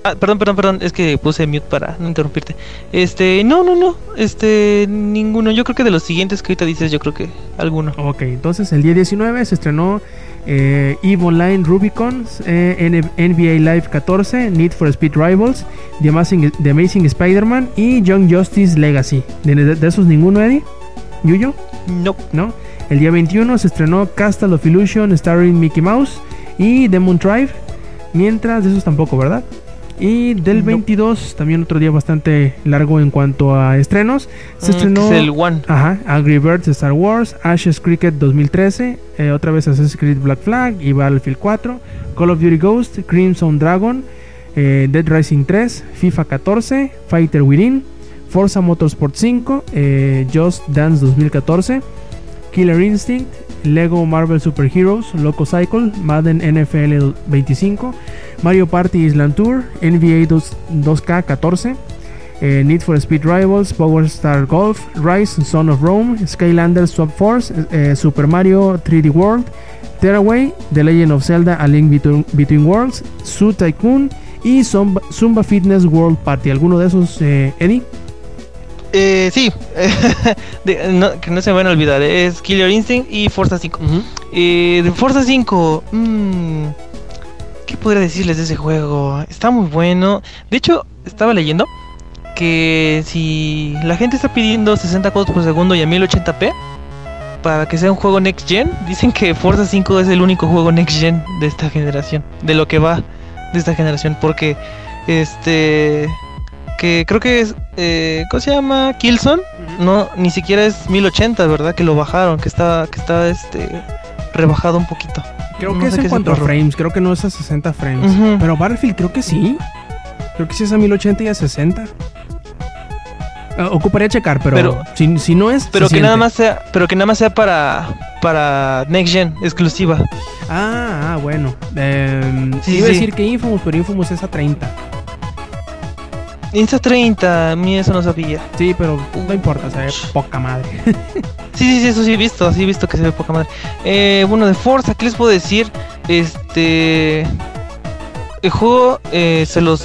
Ah, perdón, perdón, perdón, es que puse mute para no interrumpirte. Este, no, no, no, este, ninguno. Yo creo que de los siguientes que ahorita dices, yo creo que alguno. Ok, entonces el día 19 se estrenó eh, Online Rubicon, eh, NBA Live 14, Need for Speed Rivals, The Amazing, The Amazing Spider-Man y Young Justice Legacy. ¿De, de- de esos ninguno, Eddie? ¿Yuyo? No. ¿No? El día 21 se estrenó Castle of Illusion starring Mickey Mouse y Demon Drive. Mientras de esos tampoco, ¿verdad? Y del No. 22, también otro día bastante largo en cuanto a estrenos, se Mm, estrenó... es el One. Ajá, Angry Birds Star Wars, Ashes Cricket 2013, eh, otra vez Assassin's Creed Black Flag y Battlefield 4, Call of Duty Ghost, Crimson Dragon, eh, Dead Rising 3, FIFA 14, Fighter Within, Forza Motorsport 5, eh, Just Dance 2014, Killer Instinct, Lego Marvel Super Heroes, Loco Cycle, Madden NFL 25, Mario Party Island Tour, NBA 2, 2K14, eh, Need for Speed Rivals, Power Star Golf, Rise, Son of Rome, Skylanders Swap Force, eh, Super Mario 3D World, Tearaway, The Legend of Zelda A Link Between, Worlds, Zoo Tycoon y Zumba, Zumba Fitness World Party. ¿Alguno de esos, eh, Eddie? Eh, sí, de- no, que no se me van a olvidar, es Killer Instinct y Forza 5. Eh, de Forza 5, mm, ¿qué podría decirles de ese juego? Está muy bueno. De hecho, estaba leyendo que si la gente está pidiendo 60 cuadros por segundo y a 1080p para que sea un juego next gen, dicen que Forza 5 es el único juego next gen de esta generación, de lo que va de esta generación, porque este que creo que es eh, ¿cómo se llama? Killzone, no ni siquiera es 1080, ¿verdad? Que lo bajaron, que está que está este rebajado un poquito. Creo No que es en cuanto a frames, creo que no es a 60 frames. Pero Battlefield creo que sí. Creo que sí es a 1080 y a 60. Ah, ocuparía checar, pero, Pero- si, si no es. Pero que nada más sea, pero que nada más sea para para next gen exclusiva. Ah, ah, bueno. Eh, Sí, iba a decir que Infamous, pero Infamous es a 30. Insta 30, a mí eso no sabía. Sí, pero no importa, se ve poca madre. Sí, sí, sí, eso sí he visto, sí he visto que se ve poca madre. Eh, bueno, de Forza, ¿qué les puedo decir? Este. El juego eh, se los.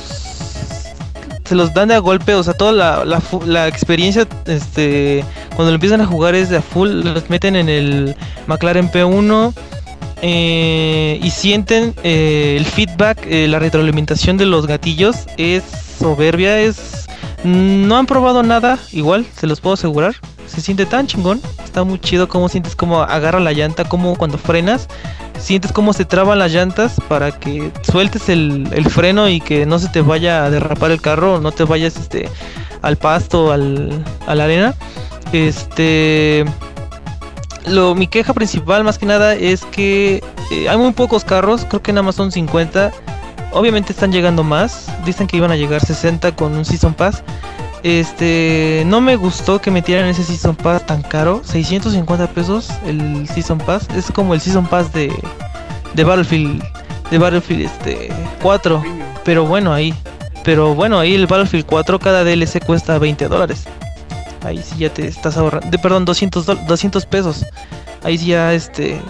Se los dan de a golpe, o sea, toda la, la, la experiencia, este. Cuando lo empiezan a jugar es de a full, los meten en el McLaren P1 eh, y sienten eh, el feedback, eh, la retroalimentación de los gatillos es soberbia, es. No han probado nada igual, se los puedo asegurar. Se siente tan chingón, está muy chido cómo sientes cómo agarra la llanta, como cuando frenas, sientes cómo se traban las llantas para que sueltes el, el freno y que no se te vaya a derrapar el carro, no te vayas este al pasto, al, a la arena. Este lo, mi queja principal más que nada es que eh, hay muy pocos carros, creo que nada más son 50. Obviamente están llegando más, dicen que iban a llegar 60 con un Season Pass. Este, no me gustó que metieran ese Season Pass tan caro, 650 pesos el Season Pass, es como el Season Pass de, de Battlefield, de Battlefield este 4, pero bueno ahí, pero bueno ahí el Battlefield 4 cada DLC cuesta 20 dólares, ahí sí ya te estás ahorrando, de, perdón 200 dol- 200 pesos, ahí sí ya este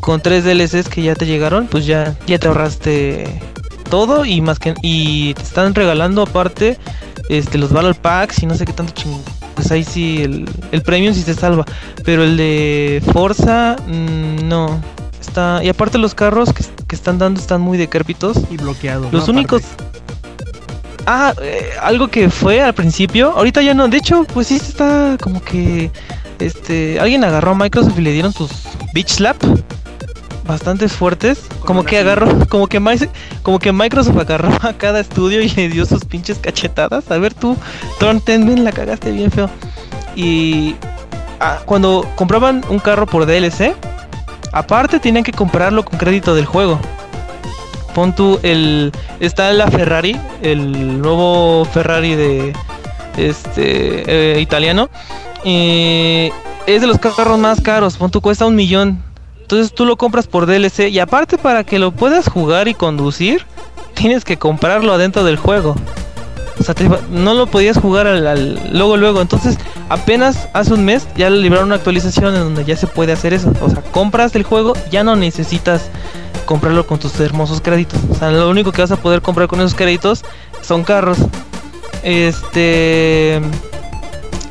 con tres DLCs que ya te llegaron, pues ya ya te ahorraste todo y más que y te están regalando aparte este los Battle Packs y no sé qué tanto ching pues ahí sí el, el premium sí se salva pero el de Forza mm, no está y aparte los carros que, que están dando están muy decrépitos Y bloqueado. los ¿no? únicos Aparte. Ah eh, algo que fue al principio ahorita ya no de hecho pues sí está como que este alguien agarró a Microsoft y le dieron sus bitch slap bastante fuertes como que agarró como que como que Microsoft agarró a cada estudio y le dio sus pinches cachetadas. A ver tú Thornton la cagaste bien feo. Y ah, cuando compraban un carro por DLC aparte tenían que comprarlo con crédito del juego Pon tú el. Está la Ferrari, el nuevo Ferrari de. Este. eh, italiano. Eh, es de los carros más caros. Pon tú cuesta un millón. Entonces tú lo compras por DLC. Y aparte, para que lo puedas jugar y conducir, tienes que comprarlo adentro del juego. O sea, no lo podías jugar al, al- luego, luego. Entonces, apenas hace un mes ya libraron una actualización en donde ya se puede hacer eso. O sea, compras el juego, ya no necesitas comprarlo con tus hermosos créditos. O sea, lo único que vas a poder comprar con esos créditos son carros. Este.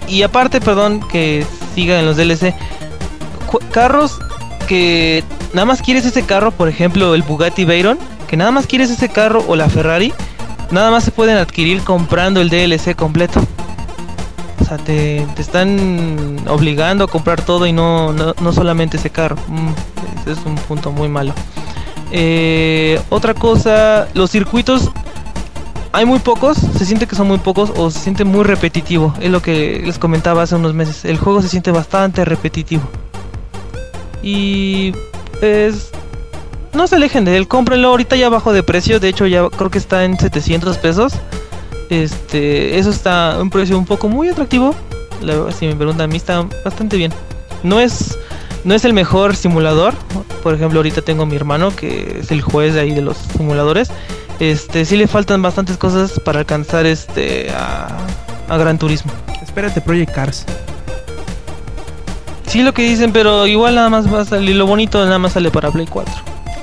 Y aparte, perdón, que siga en los DLC. Carros que nada más quieres ese carro, por ejemplo, el Bugatti Veyron, que nada más quieres ese carro o la Ferrari, nada más se pueden adquirir comprando el DLC completo. O sea, te, te están obligando a comprar todo y no, no, no solamente ese carro. Mm, es un punto muy malo. Eh, otra cosa, los circuitos hay muy pocos, se siente que son muy pocos o se siente muy repetitivo. Es lo que les comentaba hace unos meses. El juego se siente bastante repetitivo. Y pues no se alejen de él, cómprenlo ahorita ya bajo de precio, de hecho ya creo que está en 700 pesos. Este, eso está un precio un poco muy atractivo. La si me preguntan a mí está bastante bien. No es no es el mejor simulador. Por ejemplo, ahorita tengo a mi hermano que es el juez de ahí de los simuladores. Este, sí le faltan bastantes cosas para alcanzar este a, a Gran Turismo. Espérate, Project Cars. Sí lo que dicen, pero igual nada más va a salir lo bonito nada más sale para Play 4.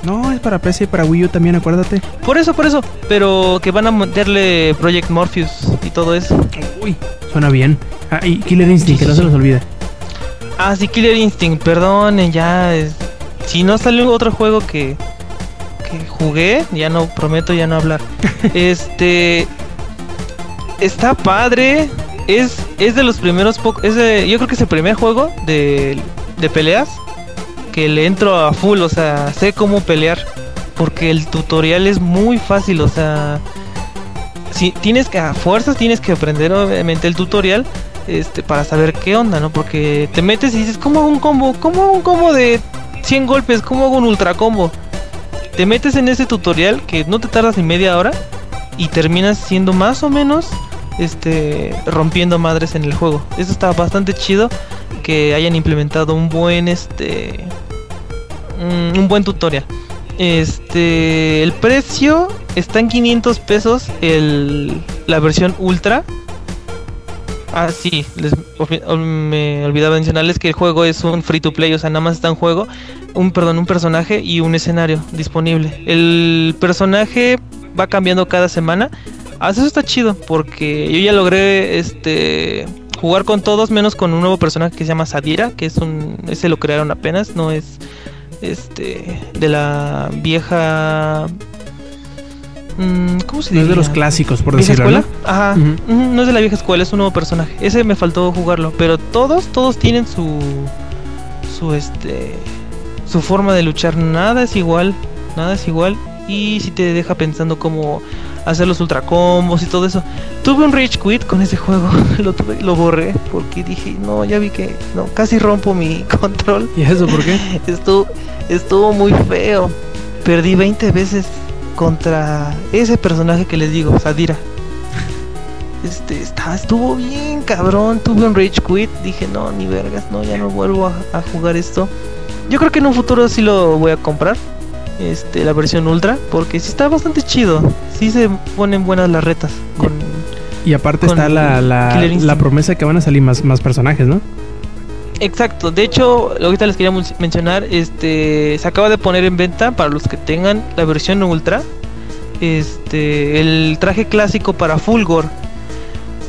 No, es para PC y para Wii U también, acuérdate. Por eso, por eso, pero que van a meterle Project Morpheus y todo eso. Uy, suena bien. Ah, y Killer Instinct, Sí, que no se los olvide. Ah, sí, Killer Instinct, perdonen, ya. es- Si no sale otro juego que, que jugué, ya no prometo ya no hablar. este. Está padre. Es, es de los primeros pocos. Es de- yo creo que es el primer juego de, de peleas que le entro a full. O sea, sé cómo pelear. Porque el tutorial es muy fácil. O sea, si tienes que a fuerzas tienes que aprender obviamente el tutorial este para saber qué onda, ¿no? Porque te metes y dices, ¿cómo hago un combo? ¿Cómo hago un combo de 100 golpes? ¿Cómo hago un ultra combo? Te metes en ese tutorial que no te tardas ni media hora y terminas siendo más o menos este rompiendo madres en el juego. Eso está bastante chido que hayan implementado un buen este mm, un buen tutorial. Este, el precio está en 500 pesos el, la versión ultra. Ah, sí, les, me olvidaba mencionarles que el juego es un free to play, o sea, nada más está en juego, un perdón, un personaje y un escenario disponible. El personaje va cambiando cada semana. Ah, eso está chido porque yo ya logré este jugar con todos menos con un nuevo personaje que se llama Sadira, que es un ese lo crearon apenas, no es este de la vieja ¿cómo se No dice? es de los clásicos, por ¿Vieja decirlo, escuela? Ajá. No es de la vieja escuela, es un nuevo personaje. Ese me faltó jugarlo, pero todos, todos tienen su su este su forma de luchar, nada es igual, nada es igual y si te deja pensando cómo hacer los ultra combos y todo eso. Tuve un rage quit con ese juego, lo tuve, lo borré porque dije, no, ya vi que no, casi rompo mi control. ¿Y eso por qué? Estuvo, estuvo muy feo. Perdí 20 veces contra ese personaje que les digo, Sadira. Este, está, estuvo bien cabrón. Tuve un rage quit. Dije, no, ni vergas, no, ya no vuelvo a, a jugar esto. Yo creo que en un futuro sí lo voy a comprar. Este, la versión ultra. Porque sí está bastante chido. Sí se ponen buenas las retas. Con, Y aparte Con está la, la, la promesa que van a salir más, más personajes, ¿no? Exacto, de hecho, lo que ahorita les quería mencionar, este, se acaba de poner en venta para los que tengan la versión ultra, este, el traje clásico para Fulgor.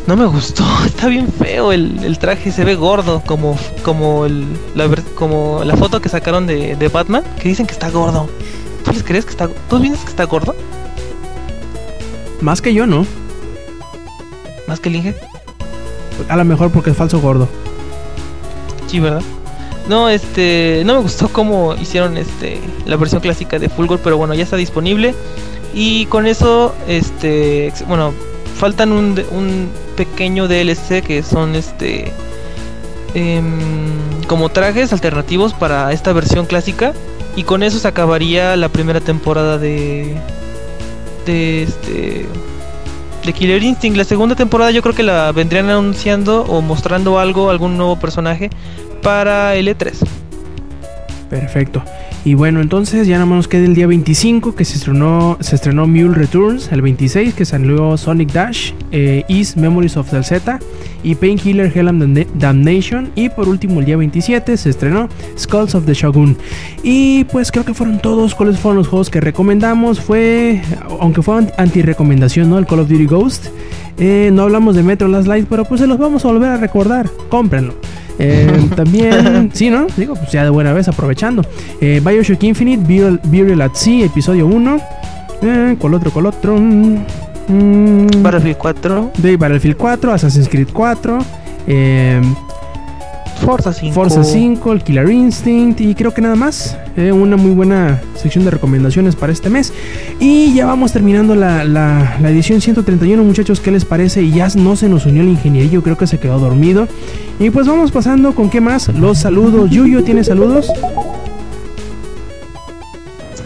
No me gustó, está bien feo el, el traje, se ve gordo, como, como, el, la, como la foto que sacaron de, de Batman, que dicen que está gordo. ¿Tú les crees que está, tú piensas que está gordo? Más que yo, ¿no? Más que el Inge. A lo mejor porque es falso gordo. ¿Verdad? No, este, no me gustó cómo hicieron este la versión clásica de Fulgor, pero bueno, ya está disponible. Y con eso, este, bueno, faltan un, un pequeño DLC que son este em, como trajes alternativos para esta versión clásica. Y con eso se acabaría la primera temporada de, de este de Killer Instinct. La segunda temporada yo creo que la vendrían anunciando o mostrando algo, algún nuevo personaje para el E3. Perfecto. Y bueno, entonces ya nada más nos queda el día 25 que se estrenó, se estrenó Mule Returns, el 26 que salió Sonic Dash, eh, East Memories of Z y Painkiller Hell and Damnation y por último el día 27 se estrenó Skulls of the Shogun. Y pues creo que fueron todos cuáles fueron los juegos que recomendamos. Fue, aunque fue anti-recomendación, ¿no? El Call of Duty Ghost. Eh, no hablamos de Metro Last Light, pero pues se los vamos a volver a recordar. Cómprenlo. Eh, también, sí, ¿no? Digo, pues ya de buena vez aprovechando. Eh, Bioshock Infinite, Burial, at Sea, episodio 1. Eh, ¿Cuál otro? ¿Cuál otro? Mm, Battlefield 4. De Battlefield 4, Assassin's Creed 4. Eh, Forza 5. Forza 5, el Killer Instinct y creo que nada más. Eh, una muy buena sección de recomendaciones para este mes. Y ya vamos terminando la, la, edición 131, muchachos. ¿Qué les parece? Y ya no se nos unió el ingenierillo, creo que se quedó dormido. Y pues vamos pasando con qué más. Los saludos. Yuyo, ¿tiene saludos?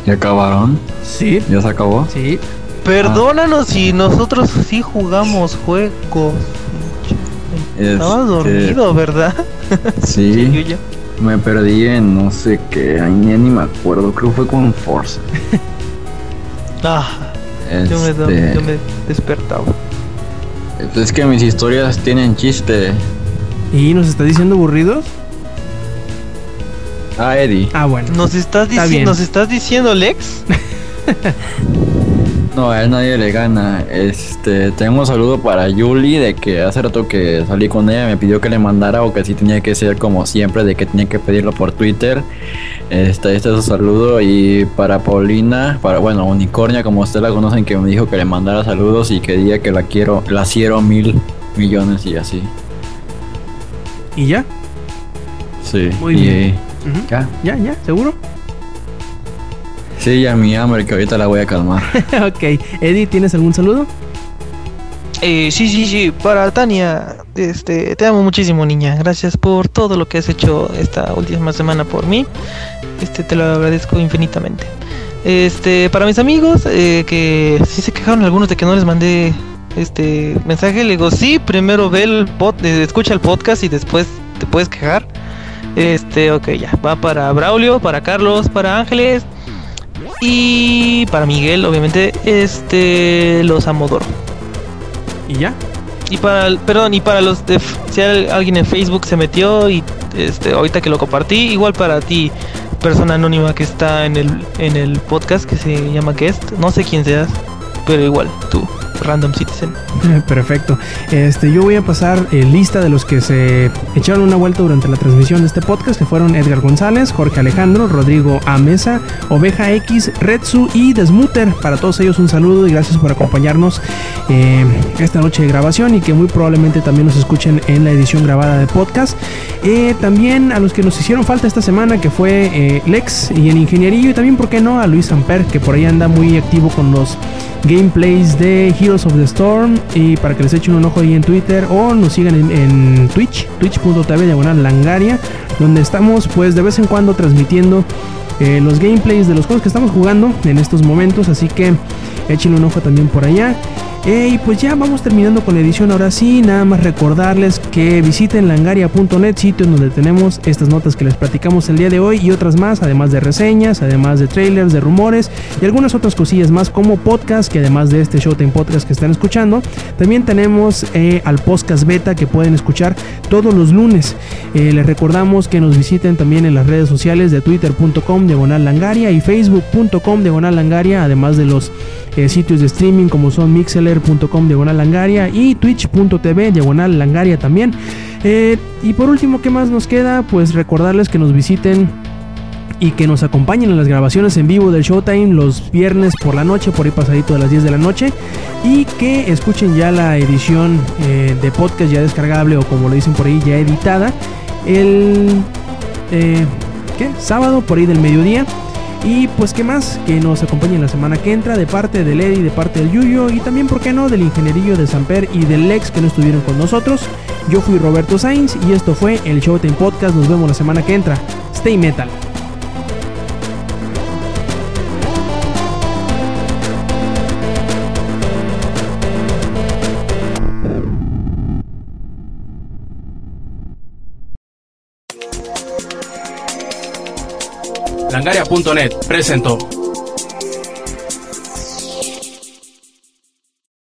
¿Ya acabaron? Sí. ¿Ya se acabó? Sí. Perdónanos si nosotros sí jugamos juegos. Estabas este, dormido, ¿verdad? Sí. me perdí en no sé qué, ni, ni me acuerdo, creo que fue con Forza. ah, yo, me, este, yo me despertaba. Es que mis historias tienen chiste. ¿Y nos está diciendo aburridos? Ah, Eddie. Ah, bueno. ¿Nos estás, ¿Nos estás diciendo Lex? No, a él nadie le gana. Este, tengo un saludo para Yuli de que hace rato que salí con ella me pidió que le mandara o que sí tenía que ser como siempre de que tenía que pedirlo por Twitter. Este, este es su saludo y para Paulina, para bueno, Unicornia como ustedes la conocen que me dijo que le mandara saludos y que diga que la quiero, la quiero mil millones y así. ¿Y ya? Sí. Muy bien. ¿Ya? ¿Ya? ¿Ya? ¿Seguro? Sí, ya mi hambre, que ahorita la voy a calmar. ok. Eddie, ¿tienes algún saludo? Eh, sí, sí, sí. Para Tania, este, te amo muchísimo, niña. Gracias por todo lo que has hecho esta última semana por mí. Este, te lo agradezco infinitamente. Este, para mis amigos, eh, que sí se quejaron algunos de que no les mandé este mensaje, le digo, sí, primero ve el pod, eh, escucha el podcast y después te puedes quejar. Este, ok, ya. Va para Braulio, para Carlos, para Ángeles, y para Miguel, obviamente, este los Amodoro. ¿Y ya? Y para, perdón, y para los de, si alguien en Facebook se metió y este ahorita que lo compartí, igual para ti, persona anónima que está en el en el podcast que se llama Guest, no sé quién seas, pero igual tú. Random Citizen. Perfecto. Este, yo voy a pasar eh, lista de los que se echaron una vuelta durante la transmisión de este podcast, que fueron Edgar González, Jorge Alejandro, Rodrigo Amesa, Oveja X, Redsu y Desmuter. Para todos ellos un saludo y gracias por acompañarnos eh, esta noche de grabación y que muy probablemente también nos escuchen en la edición grabada de podcast. Eh, también a los que nos hicieron falta esta semana, que fue Lex y el ingenierillo, y también, ¿por qué no?, a Luis Amper, que por ahí anda muy activo con los gameplays de Of the Storm y para que les echen un ojo ahí en Twitter o nos sigan en, Twitch, twitch.tv diagonal langaria, donde estamos pues de vez en cuando transmitiendo eh, los gameplays de los juegos que estamos jugando en estos momentos, así que echen un ojo también por allá. Y pues ya vamos terminando con la edición ahora sí, nada más recordarles que visiten langaria.net, sitio donde tenemos estas notas que les platicamos el día de hoy y otras más, además de reseñas, además de trailers, de rumores y algunas otras cosillas más como podcast, que además de este Showtime Podcast que están escuchando, también tenemos eh, al podcast beta que pueden escuchar todos los lunes. Eh, les recordamos que nos visiten también en las redes sociales de twitter.com diagonal langaria y facebook.com diagonal langaria, además de los eh, sitios de streaming como son mixeler.com diagonal langaria y twitch.tv diagonal langaria también. Eh, y por último, ¿qué más nos queda? Pues recordarles que nos visiten y que nos acompañen en las grabaciones en vivo del Showtime los viernes por la noche, por ahí pasadito de las 10 de la noche, y que escuchen ya la edición eh, de podcast ya descargable o como lo dicen por ahí ya editada el ¿qué? sábado por ahí del mediodía y pues qué más, que nos acompañen la semana que entra de parte de Lady, de parte del Yuyo y también, ¿por qué no?, del ingenierillo de Samper y del Lex que no estuvieron con nosotros. Yo fui Roberto Sainz y esto fue el Showtime Podcast. Nos vemos la semana que entra. Stay metal. Langaria.net presentó.